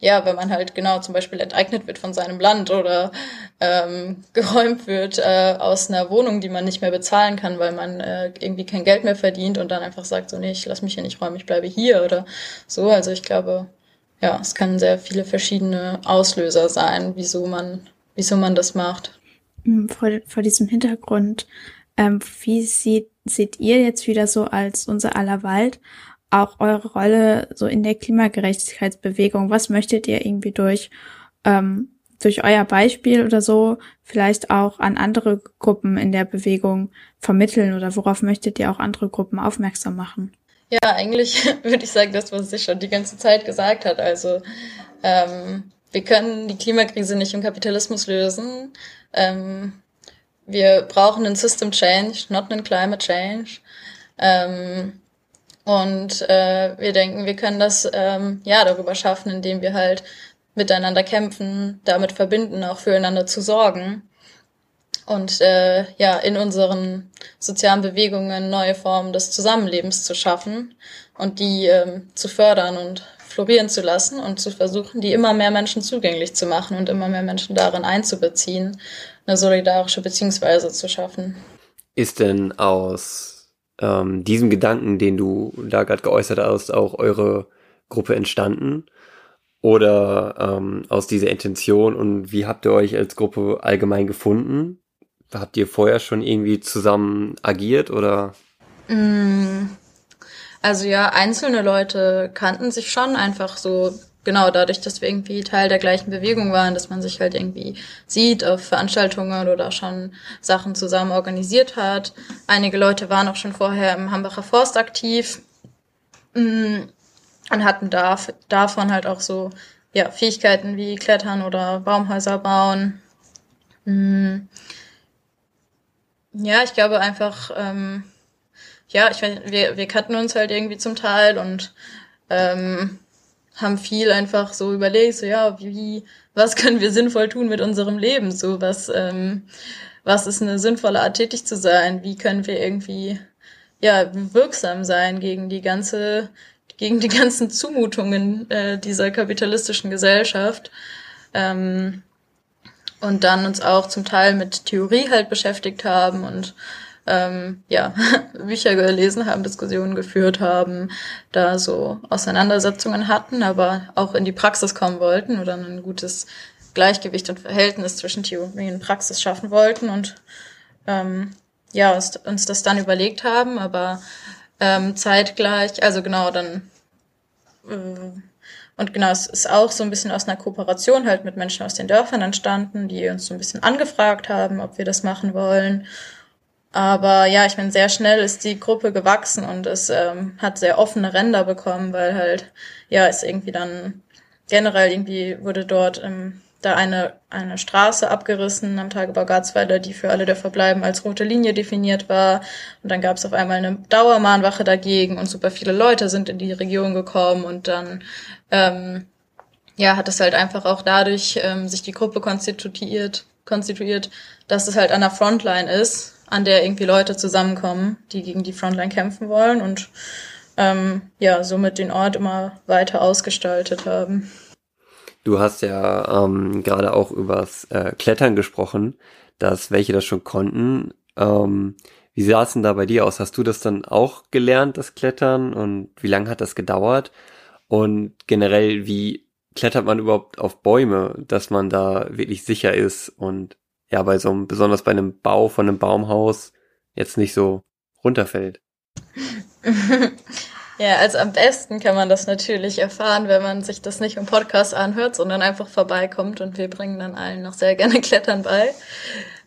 ja, wenn man halt genau zum Beispiel enteignet wird von seinem Land oder ähm, geräumt wird äh, aus einer Wohnung, die man nicht mehr bezahlen kann, weil man äh, irgendwie kein Geld mehr verdient und dann einfach sagt, so nee, ich lass mich hier nicht räumen, ich bleibe hier oder so. Also ich glaube, ja, es kann sehr viele verschiedene Auslöser sein, wieso man, wieso man das macht. Hm, vor, vor diesem Hintergrund, ähm, wie sieht, seht ihr jetzt wieder so als unser aller Wald auch eure Rolle so in der Klimagerechtigkeitsbewegung? Was möchtet ihr irgendwie durch, ähm, durch euer Beispiel oder so vielleicht auch an andere Gruppen in der Bewegung vermitteln oder worauf möchtet ihr auch andere Gruppen aufmerksam machen? Ja, eigentlich würde ich sagen, das, was sich schon die ganze Zeit gesagt hat. Also ähm, wir können die Klimakrise nicht im Kapitalismus lösen. Ähm, wir brauchen einen System Change, not einen Climate Change. Ähm, und äh, wir denken, wir können das ähm, ja darüber schaffen, indem wir halt miteinander kämpfen, damit verbinden, auch füreinander zu sorgen und äh, ja in unseren sozialen Bewegungen neue Formen des Zusammenlebens zu schaffen und die ähm, zu fördern und florieren zu lassen und zu versuchen, die immer mehr Menschen zugänglich zu machen und immer mehr Menschen darin einzubeziehen, eine solidarische Beziehungsweise zu schaffen. Ist denn aus ähm, diesem Gedanken, den du da gerade geäußert hast, auch eure Gruppe entstanden? Oder ähm, aus dieser Intention und wie habt ihr euch als Gruppe allgemein gefunden? Habt ihr vorher schon irgendwie zusammen agiert oder? Mm, also ja, einzelne Leute kannten sich schon einfach so genau dadurch, dass wir irgendwie Teil der gleichen Bewegung waren, dass man sich halt irgendwie sieht auf Veranstaltungen oder schon Sachen zusammen organisiert hat. Einige Leute waren auch schon vorher im Hambacher Forst aktiv mm, und hatten da, davon halt auch so ja, Fähigkeiten wie Klettern oder Baumhäuser bauen. Ja, ich glaube einfach, ähm, ja, ich weiß, wir, wir kannten uns halt irgendwie zum Teil und ähm, haben viel einfach so überlegt, so ja, wie, was können wir sinnvoll tun mit unserem Leben? So, was, ähm, was ist eine sinnvolle Art, tätig zu sein? Wie können wir irgendwie ja wirksam sein gegen die ganze, gegen die ganzen Zumutungen äh, dieser kapitalistischen Gesellschaft? Ähm, und dann uns auch zum Teil mit Theorie halt beschäftigt haben und ähm, ja, Bücher gelesen haben, Diskussionen geführt haben, da so Auseinandersetzungen hatten, aber auch in die Praxis kommen wollten oder ein gutes Gleichgewicht und Verhältnis zwischen Theorie und Praxis schaffen wollten und ähm, ja, uns, das dann überlegt haben, aber ähm, zeitgleich, also genau, dann äh, und genau, es ist auch so ein bisschen aus einer Kooperation halt mit Menschen aus den Dörfern entstanden, die uns so ein bisschen angefragt haben, ob wir das machen wollen. Aber ja, ich meine, sehr schnell ist die Gruppe gewachsen und es ähm, hat sehr offene Ränder bekommen, weil halt, ja, es irgendwie dann generell irgendwie wurde dort ähm, da eine, eine Straße abgerissen am Tagebau Garzweiler, die für alle der Verbleiben als rote Linie definiert war. Und dann gab es auf einmal eine Dauermahnwache dagegen und super viele Leute sind in die Region gekommen und dann ähm, ja, hat es halt einfach auch dadurch ähm, sich die Gruppe konstituiert, konstituiert, dass es halt an der Frontline ist an der irgendwie Leute zusammenkommen, die gegen die Frontline kämpfen wollen und ähm, ja, somit den Ort immer weiter ausgestaltet haben. Du hast ja ähm, gerade auch übers äh, Klettern gesprochen, dass welche das schon konnten. Ähm, wie sah es denn da bei dir aus? Hast du das dann auch gelernt, das Klettern? Und wie lange hat das gedauert? Und generell, wie klettert man überhaupt auf Bäume, dass man da wirklich sicher ist und ja bei so einem, besonders bei einem Bau von einem Baumhaus jetzt nicht so runterfällt. Ja, also am besten kann man das natürlich erfahren, wenn man sich das nicht im Podcast anhört, sondern einfach vorbeikommt und wir bringen dann allen noch sehr gerne Klettern bei.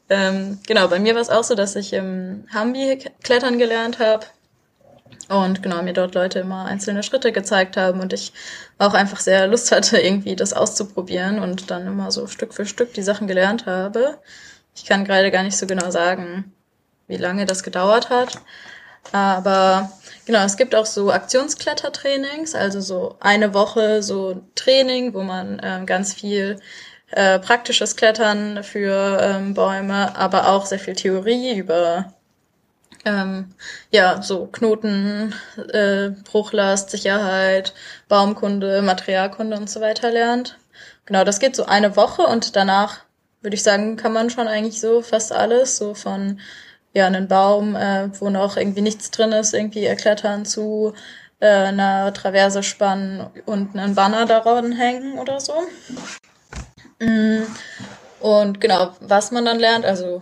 Ähm, genau, bei mir war es auch so, dass ich im Hambi Klettern gelernt habe und genau, mir dort Leute immer einzelne Schritte gezeigt haben und ich auch einfach sehr Lust hatte, irgendwie das auszuprobieren und dann immer so Stück für Stück die Sachen gelernt habe. Ich kann gerade gar nicht so genau sagen, wie lange das gedauert hat. Aber genau, es gibt auch so Aktionsklettertrainings, also so eine Woche so Training, wo man äh, ganz viel äh, praktisches Klettern für ähm, Bäume, aber auch sehr viel Theorie über ähm, ja, so Knoten, äh, Bruchlast, Sicherheit, Baumkunde, Materialkunde und so weiter lernt. Genau, das geht so eine Woche und danach würde ich sagen, kann man schon eigentlich so fast alles, so von ja, einen Baum, äh, wo noch irgendwie nichts drin ist, irgendwie erklettern zu äh, einer Traverse spannen und einen Banner daran hängen oder so. Mm, und genau, was man dann lernt, also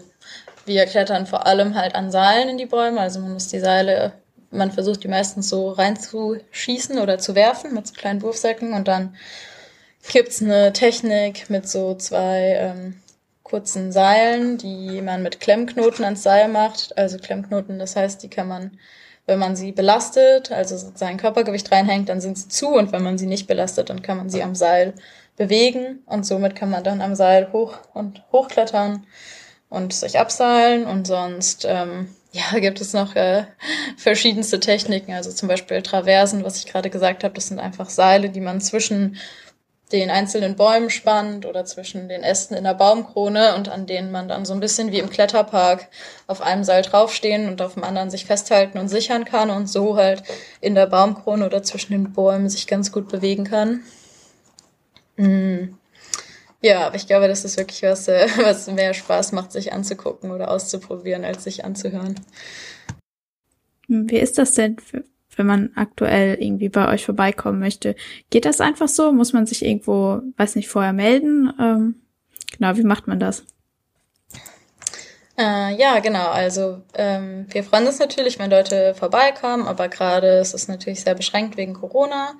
wir klettern vor allem halt an Seilen in die Bäume, also man muss die Seile, man versucht die meistens so reinzuschießen oder zu werfen mit so kleinen Wurfsäcken und dann gibt's eine Technik mit so zwei ähm, kurzen Seilen, die man mit Klemmknoten ans Seil macht. Also Klemmknoten, das heißt, die kann man, wenn man sie belastet, also sein Körpergewicht reinhängt, dann sind sie zu. Und wenn man sie nicht belastet, dann kann man sie am Seil bewegen. Und somit kann man dann am Seil hoch und hochklettern und sich abseilen. Und sonst ähm, ja gibt es noch äh, verschiedenste Techniken, also zum Beispiel Traversen, was ich gerade gesagt habe, das sind einfach Seile, die man zwischen den einzelnen Bäumen spannt oder zwischen den Ästen in der Baumkrone und an denen man dann so ein bisschen wie im Kletterpark auf einem Seil draufstehen und auf dem anderen sich festhalten und sichern kann und so halt in der Baumkrone oder zwischen den Bäumen sich ganz gut bewegen kann. Mm. Ja, aber ich glaube, das ist wirklich was, äh, was mehr Spaß macht, sich anzugucken oder auszuprobieren, als sich anzuhören. Wie ist das denn wenn man aktuell irgendwie bei euch vorbeikommen möchte. Geht das einfach so? Muss man sich irgendwo, weiß nicht, vorher melden? Ähm, genau, wie macht man das? Äh, ja, genau. Also ähm, wir freuen uns natürlich, wenn Leute vorbeikommen, aber gerade ist es natürlich sehr beschränkt wegen Corona.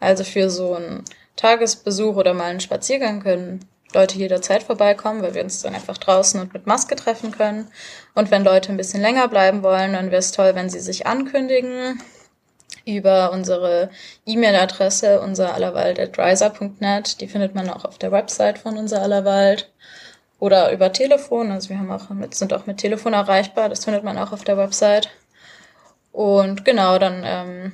Also für so einen Tagesbesuch oder mal einen Spaziergang können Leute jederzeit vorbeikommen, weil wir uns dann einfach draußen und mit Maske treffen können. Und wenn Leute ein bisschen länger bleiben wollen, dann wäre es toll, wenn sie sich ankündigen über unsere E-Mail-Adresse unserallerwald.riser.net. Die findet man auch auf der Website von Unser Allerwald oder über Telefon. Also wir haben auch sind auch mit Telefon erreichbar. Das findet man auch auf der Website. Und genau, dann, ähm,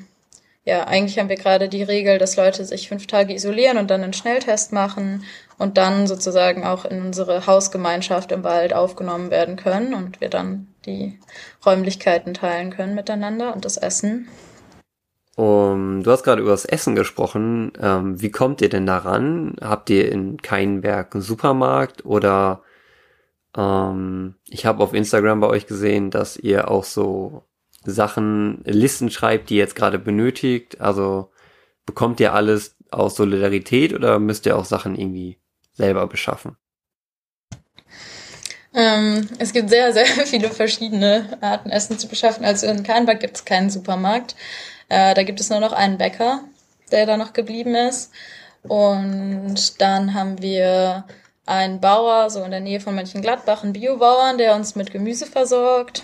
ja, eigentlich haben wir gerade die Regel, dass Leute sich fünf Tage isolieren und dann einen Schnelltest machen und dann sozusagen auch in unsere Hausgemeinschaft im Wald aufgenommen werden können und wir dann die Räumlichkeiten teilen können miteinander und das Essen. Um, du hast gerade über das Essen gesprochen. Ähm, wie kommt ihr denn daran? Habt ihr in Keinberg einen Supermarkt oder ähm, ich habe auf Instagram bei euch gesehen, dass ihr auch so Sachen, Listen schreibt, die ihr jetzt gerade benötigt. Also bekommt ihr alles aus Solidarität oder müsst ihr auch Sachen irgendwie selber beschaffen? Ähm, es gibt sehr, sehr viele verschiedene Arten, Essen zu beschaffen. Also in Keinberg gibt es keinen Supermarkt. Äh, da gibt es nur noch einen Bäcker, der da noch geblieben ist. Und dann haben wir einen Bauer, so in der Nähe von Mönchengladbach, einen Biobauern, der uns mit Gemüse versorgt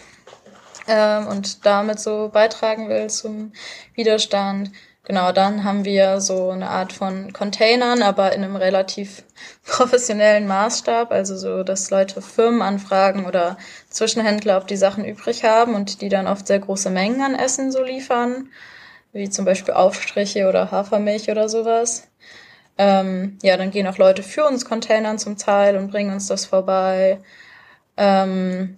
ähm, und damit so beitragen will zum Widerstand. Genau, dann haben wir so eine Art von Containern, aber in einem relativ professionellen Maßstab, also so, dass Leute Firmen anfragen oder Zwischenhändler, ob die Sachen übrig haben und die dann oft sehr große Mengen an Essen so liefern wie zum Beispiel Aufstriche oder Hafermilch oder sowas. Ähm, ja, dann gehen auch Leute für uns Containern zum Teil und bringen uns das vorbei. Ähm,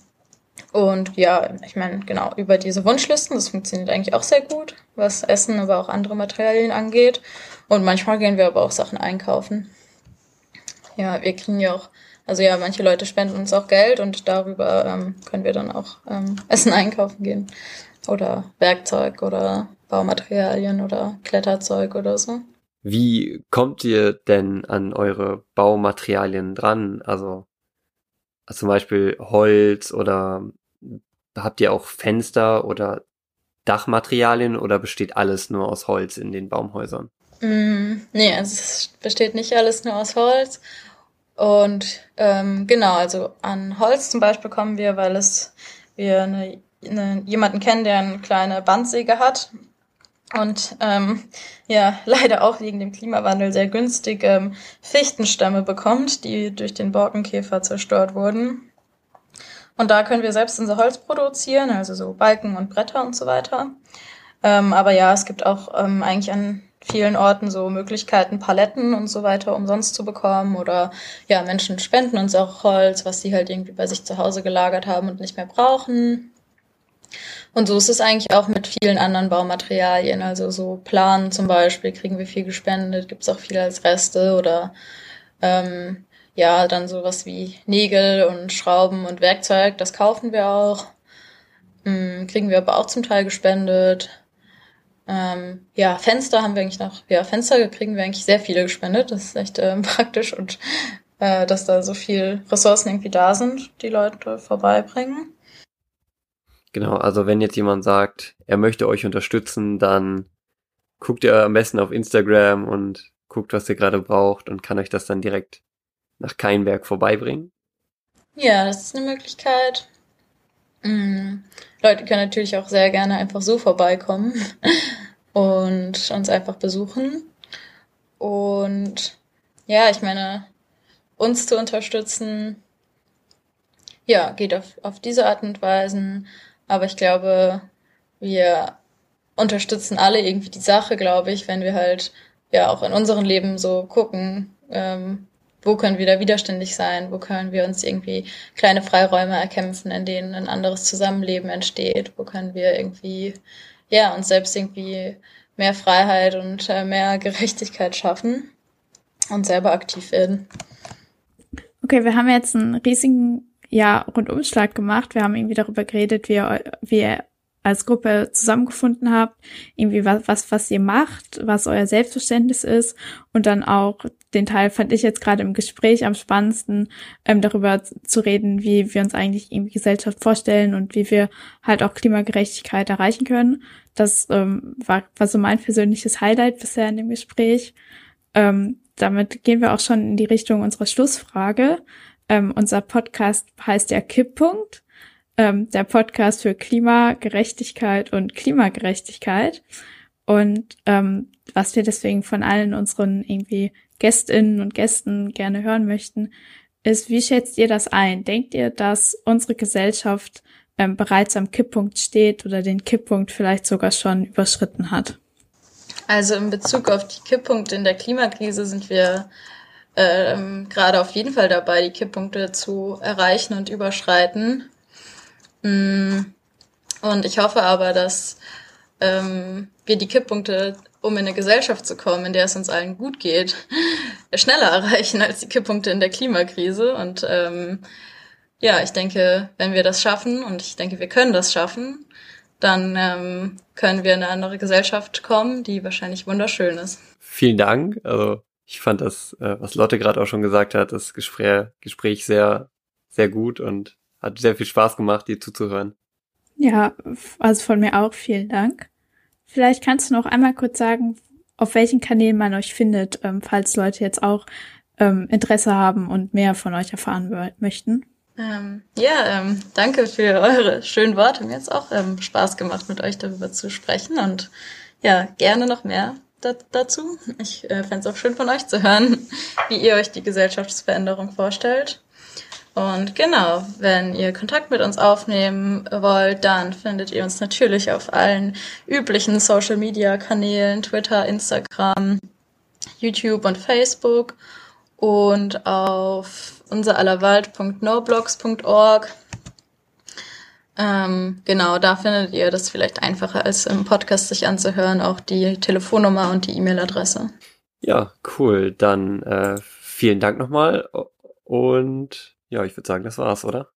und ja, ich meine, genau, über diese Wunschlisten, das funktioniert eigentlich auch sehr gut, was Essen, aber auch andere Materialien angeht. Und manchmal gehen wir aber auch Sachen einkaufen. Ja, wir kriegen ja auch, also ja, manche Leute spenden uns auch Geld und darüber ähm, können wir dann auch ähm, Essen einkaufen gehen. Oder Werkzeug oder Baumaterialien oder Kletterzeug oder so. Wie kommt ihr denn an eure Baumaterialien dran? Also, zum Beispiel Holz oder habt ihr auch Fenster oder Dachmaterialien oder besteht alles nur aus Holz in den Baumhäusern? Mm, nee, also es besteht nicht alles nur aus Holz. Und ähm, genau, also an Holz zum Beispiel kommen wir, weil es wir eine, eine, jemanden kennen, der eine kleine Bandsäge hat und ähm, ja leider auch wegen dem Klimawandel sehr günstig ähm, Fichtenstämme bekommt, die durch den Borkenkäfer zerstört wurden. Und da können wir selbst unser Holz produzieren, also so Balken und Bretter und so weiter. Ähm, aber ja, es gibt auch ähm, eigentlich an vielen Orten so Möglichkeiten, Paletten und so weiter umsonst zu bekommen oder ja, Menschen spenden uns auch Holz, was sie halt irgendwie bei sich zu Hause gelagert haben und nicht mehr brauchen. Und so ist es eigentlich auch mit vielen anderen Baumaterialien. Also so Planen zum Beispiel kriegen wir viel gespendet, gibt es auch viel als Reste oder ähm, ja, dann sowas wie Nägel und Schrauben und Werkzeug, das kaufen wir auch. Ähm, kriegen wir aber auch zum Teil gespendet. Ähm, ja, Fenster haben wir eigentlich noch, ja, Fenster kriegen wir eigentlich sehr viele gespendet. Das ist echt ähm, praktisch und äh, dass da so viel Ressourcen irgendwie da sind, die Leute vorbeibringen. Genau, also wenn jetzt jemand sagt, er möchte euch unterstützen, dann guckt ihr am besten auf Instagram und guckt, was ihr gerade braucht und kann euch das dann direkt nach Keinberg vorbeibringen. Ja, das ist eine Möglichkeit. Mhm. Leute können natürlich auch sehr gerne einfach so vorbeikommen und uns einfach besuchen. Und ja, ich meine, uns zu unterstützen, ja, geht auf, auf diese Art und Weise. Aber ich glaube, wir unterstützen alle irgendwie die Sache, glaube ich, wenn wir halt ja auch in unserem Leben so gucken, ähm, wo können wir da widerständig sein, wo können wir uns irgendwie kleine Freiräume erkämpfen, in denen ein anderes Zusammenleben entsteht, wo können wir irgendwie ja uns selbst irgendwie mehr Freiheit und äh, mehr Gerechtigkeit schaffen und selber aktiv werden. Okay, wir haben jetzt einen riesigen ja, Rundumschlag gemacht. Wir haben irgendwie darüber geredet, wie ihr, wie ihr als Gruppe zusammengefunden habt, irgendwie was, was, was ihr macht, was euer Selbstverständnis ist und dann auch den Teil fand ich jetzt gerade im Gespräch am spannendsten, ähm, darüber zu reden, wie wir uns eigentlich irgendwie Gesellschaft vorstellen und wie wir halt auch Klimagerechtigkeit erreichen können. Das ähm, war, war so mein persönliches Highlight bisher in dem Gespräch. Ähm, damit gehen wir auch schon in die Richtung unserer Schlussfrage. Ähm, unser Podcast heißt ja Kipppunkt, ähm, der Podcast für Klimagerechtigkeit und Klimagerechtigkeit. Und ähm, was wir deswegen von allen unseren irgendwie Gästinnen und Gästen gerne hören möchten, ist, wie schätzt ihr das ein? Denkt ihr, dass unsere Gesellschaft ähm, bereits am Kipppunkt steht oder den Kipppunkt vielleicht sogar schon überschritten hat? Also in Bezug auf die Kipppunkte in der Klimakrise sind wir ähm, gerade auf jeden Fall dabei, die Kipppunkte zu erreichen und überschreiten. Mm. Und ich hoffe aber, dass ähm, wir die Kipppunkte, um in eine Gesellschaft zu kommen, in der es uns allen gut geht, schneller erreichen als die Kipppunkte in der Klimakrise. Und ähm, ja, ich denke, wenn wir das schaffen, und ich denke, wir können das schaffen, dann ähm, können wir in eine andere Gesellschaft kommen, die wahrscheinlich wunderschön ist. Vielen Dank. Also ich fand das, äh, was Lotte gerade auch schon gesagt hat, das Gespräch, Gespräch sehr, sehr gut und hat sehr viel Spaß gemacht, dir zuzuhören. Ja, also von mir auch vielen Dank. Vielleicht kannst du noch einmal kurz sagen, auf welchen Kanälen man euch findet, ähm, falls Leute jetzt auch ähm, Interesse haben und mehr von euch erfahren möchten. Ähm, ja, ähm, danke für eure schönen Worte. Mir hat es auch ähm, Spaß gemacht, mit euch darüber zu sprechen und ja, gerne noch mehr da, dazu. Ich äh, fände es auch schön von euch zu hören, wie ihr euch die Gesellschaftsveränderung vorstellt. Und genau, wenn ihr Kontakt mit uns aufnehmen wollt, dann findet ihr uns natürlich auf allen üblichen Social Media Kanälen, Twitter, Instagram, YouTube und Facebook und auf unserallerwald.noblogs.org ähm, genau, da findet ihr das vielleicht einfacher als im Podcast sich anzuhören, auch die Telefonnummer und die E-Mail-Adresse. Ja, cool. Dann äh, vielen Dank nochmal und ja, ich würde sagen, das war's, oder?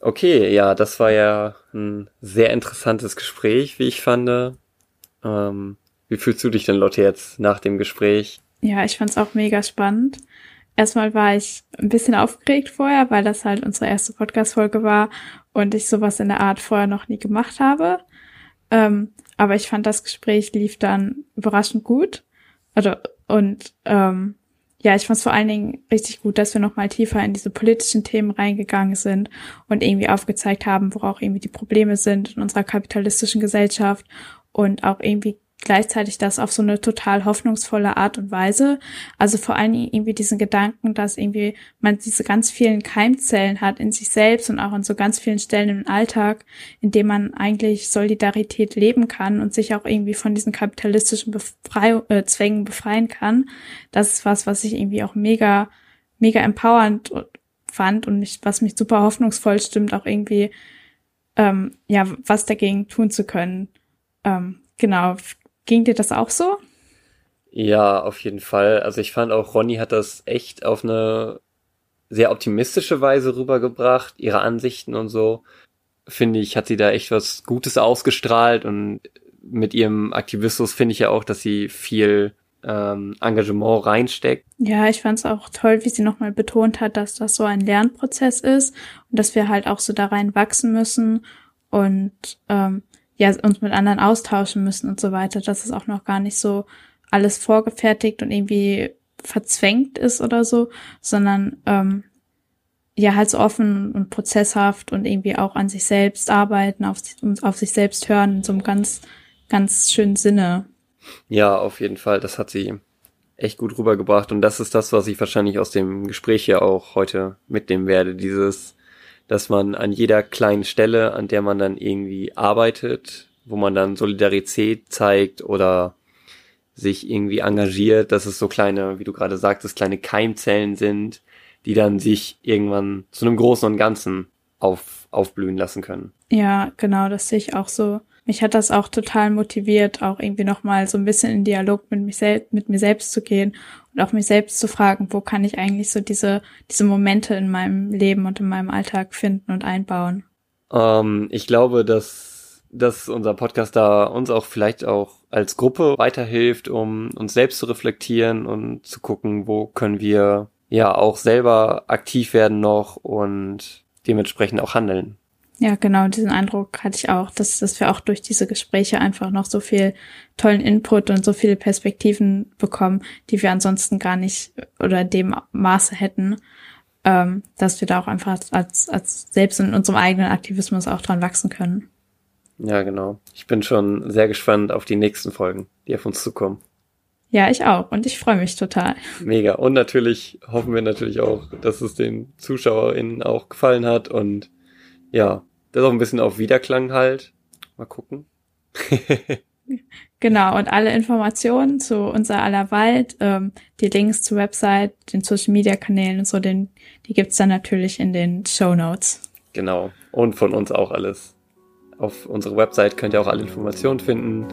Okay, ja, das war ja ein sehr interessantes Gespräch, wie ich fand. Ähm, wie fühlst du dich denn, Lotte, jetzt nach dem Gespräch? Ja, ich fand's auch mega spannend. Erstmal war ich ein bisschen aufgeregt vorher, weil das halt unsere erste Podcast-Folge war und ich sowas in der Art vorher noch nie gemacht habe. Ähm, aber ich fand, das Gespräch lief dann überraschend gut. Also, und ähm, ja, ich fand es vor allen Dingen richtig gut, dass wir nochmal tiefer in diese politischen Themen reingegangen sind und irgendwie aufgezeigt haben, wo auch irgendwie die Probleme sind in unserer kapitalistischen Gesellschaft und auch irgendwie gleichzeitig das auf so eine total hoffnungsvolle Art und Weise. Also vor Dingen irgendwie diesen Gedanken, dass irgendwie man diese ganz vielen Keimzellen hat in sich selbst und auch an so ganz vielen Stellen im Alltag, in dem man eigentlich Solidarität leben kann und sich auch irgendwie von diesen kapitalistischen Befrei äh, Zwängen befreien kann. Das ist was, was ich irgendwie auch mega, mega empowernd fand und mich, was mich super hoffnungsvoll stimmt, auch irgendwie ähm, ja was dagegen tun zu können. Ähm, genau. Ging dir das auch so? Ja, auf jeden Fall. Also ich fand auch, Ronny hat das echt auf eine sehr optimistische Weise rübergebracht, ihre Ansichten und so. Finde ich, hat sie da echt was Gutes ausgestrahlt und mit ihrem Aktivismus finde ich ja auch, dass sie viel ähm, Engagement reinsteckt. Ja, ich fand es auch toll, wie sie nochmal betont hat, dass das so ein Lernprozess ist und dass wir halt auch so da rein wachsen müssen und ähm, ja, uns mit anderen austauschen müssen und so weiter, dass es auch noch gar nicht so alles vorgefertigt und irgendwie verzwängt ist oder so, sondern ähm, ja halt so offen und prozesshaft und irgendwie auch an sich selbst arbeiten, auf, auf sich selbst hören in so einem ganz, ganz schönen Sinne. Ja, auf jeden Fall. Das hat sie echt gut rübergebracht. Und das ist das, was ich wahrscheinlich aus dem Gespräch ja auch heute mitnehmen werde. Dieses, dass man an jeder kleinen Stelle, an der man dann irgendwie arbeitet, wo man dann Solidarität zeigt oder sich irgendwie engagiert, dass es so kleine, wie du gerade sagtest, kleine Keimzellen sind, die dann sich irgendwann zu einem Großen und Ganzen auf, aufblühen lassen können. Ja, genau, das sehe ich auch so mich hat das auch total motiviert, auch irgendwie nochmal so ein bisschen in Dialog mit, mich sel mit mir selbst zu gehen und auch mich selbst zu fragen, wo kann ich eigentlich so diese, diese Momente in meinem Leben und in meinem Alltag finden und einbauen. Ähm, ich glaube, dass, dass unser Podcast da uns auch vielleicht auch als Gruppe weiterhilft, um uns selbst zu reflektieren und zu gucken, wo können wir ja auch selber aktiv werden noch und dementsprechend auch handeln. Ja, genau, diesen Eindruck hatte ich auch, dass, dass wir auch durch diese Gespräche einfach noch so viel tollen Input und so viele Perspektiven bekommen, die wir ansonsten gar nicht oder in dem Maße hätten, ähm, dass wir da auch einfach als, als selbst in unserem eigenen Aktivismus auch dran wachsen können. Ja, genau. Ich bin schon sehr gespannt auf die nächsten Folgen, die auf uns zukommen. Ja, ich auch. Und ich freue mich total. Mega. Und natürlich hoffen wir natürlich auch, dass es den ZuschauerInnen auch gefallen hat und ja, das ist auch ein bisschen auf Wiederklang halt. Mal gucken. genau, und alle Informationen zu unser aller Wald, ähm, die Links zur Website, den Social Media Kanälen und so, den, die gibt's dann natürlich in den Show Notes. Genau. Und von uns auch alles. Auf unserer Website könnt ihr auch alle Informationen finden,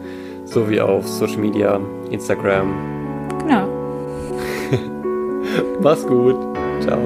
sowie auf Social Media, Instagram. Genau. Mach's gut. Ciao.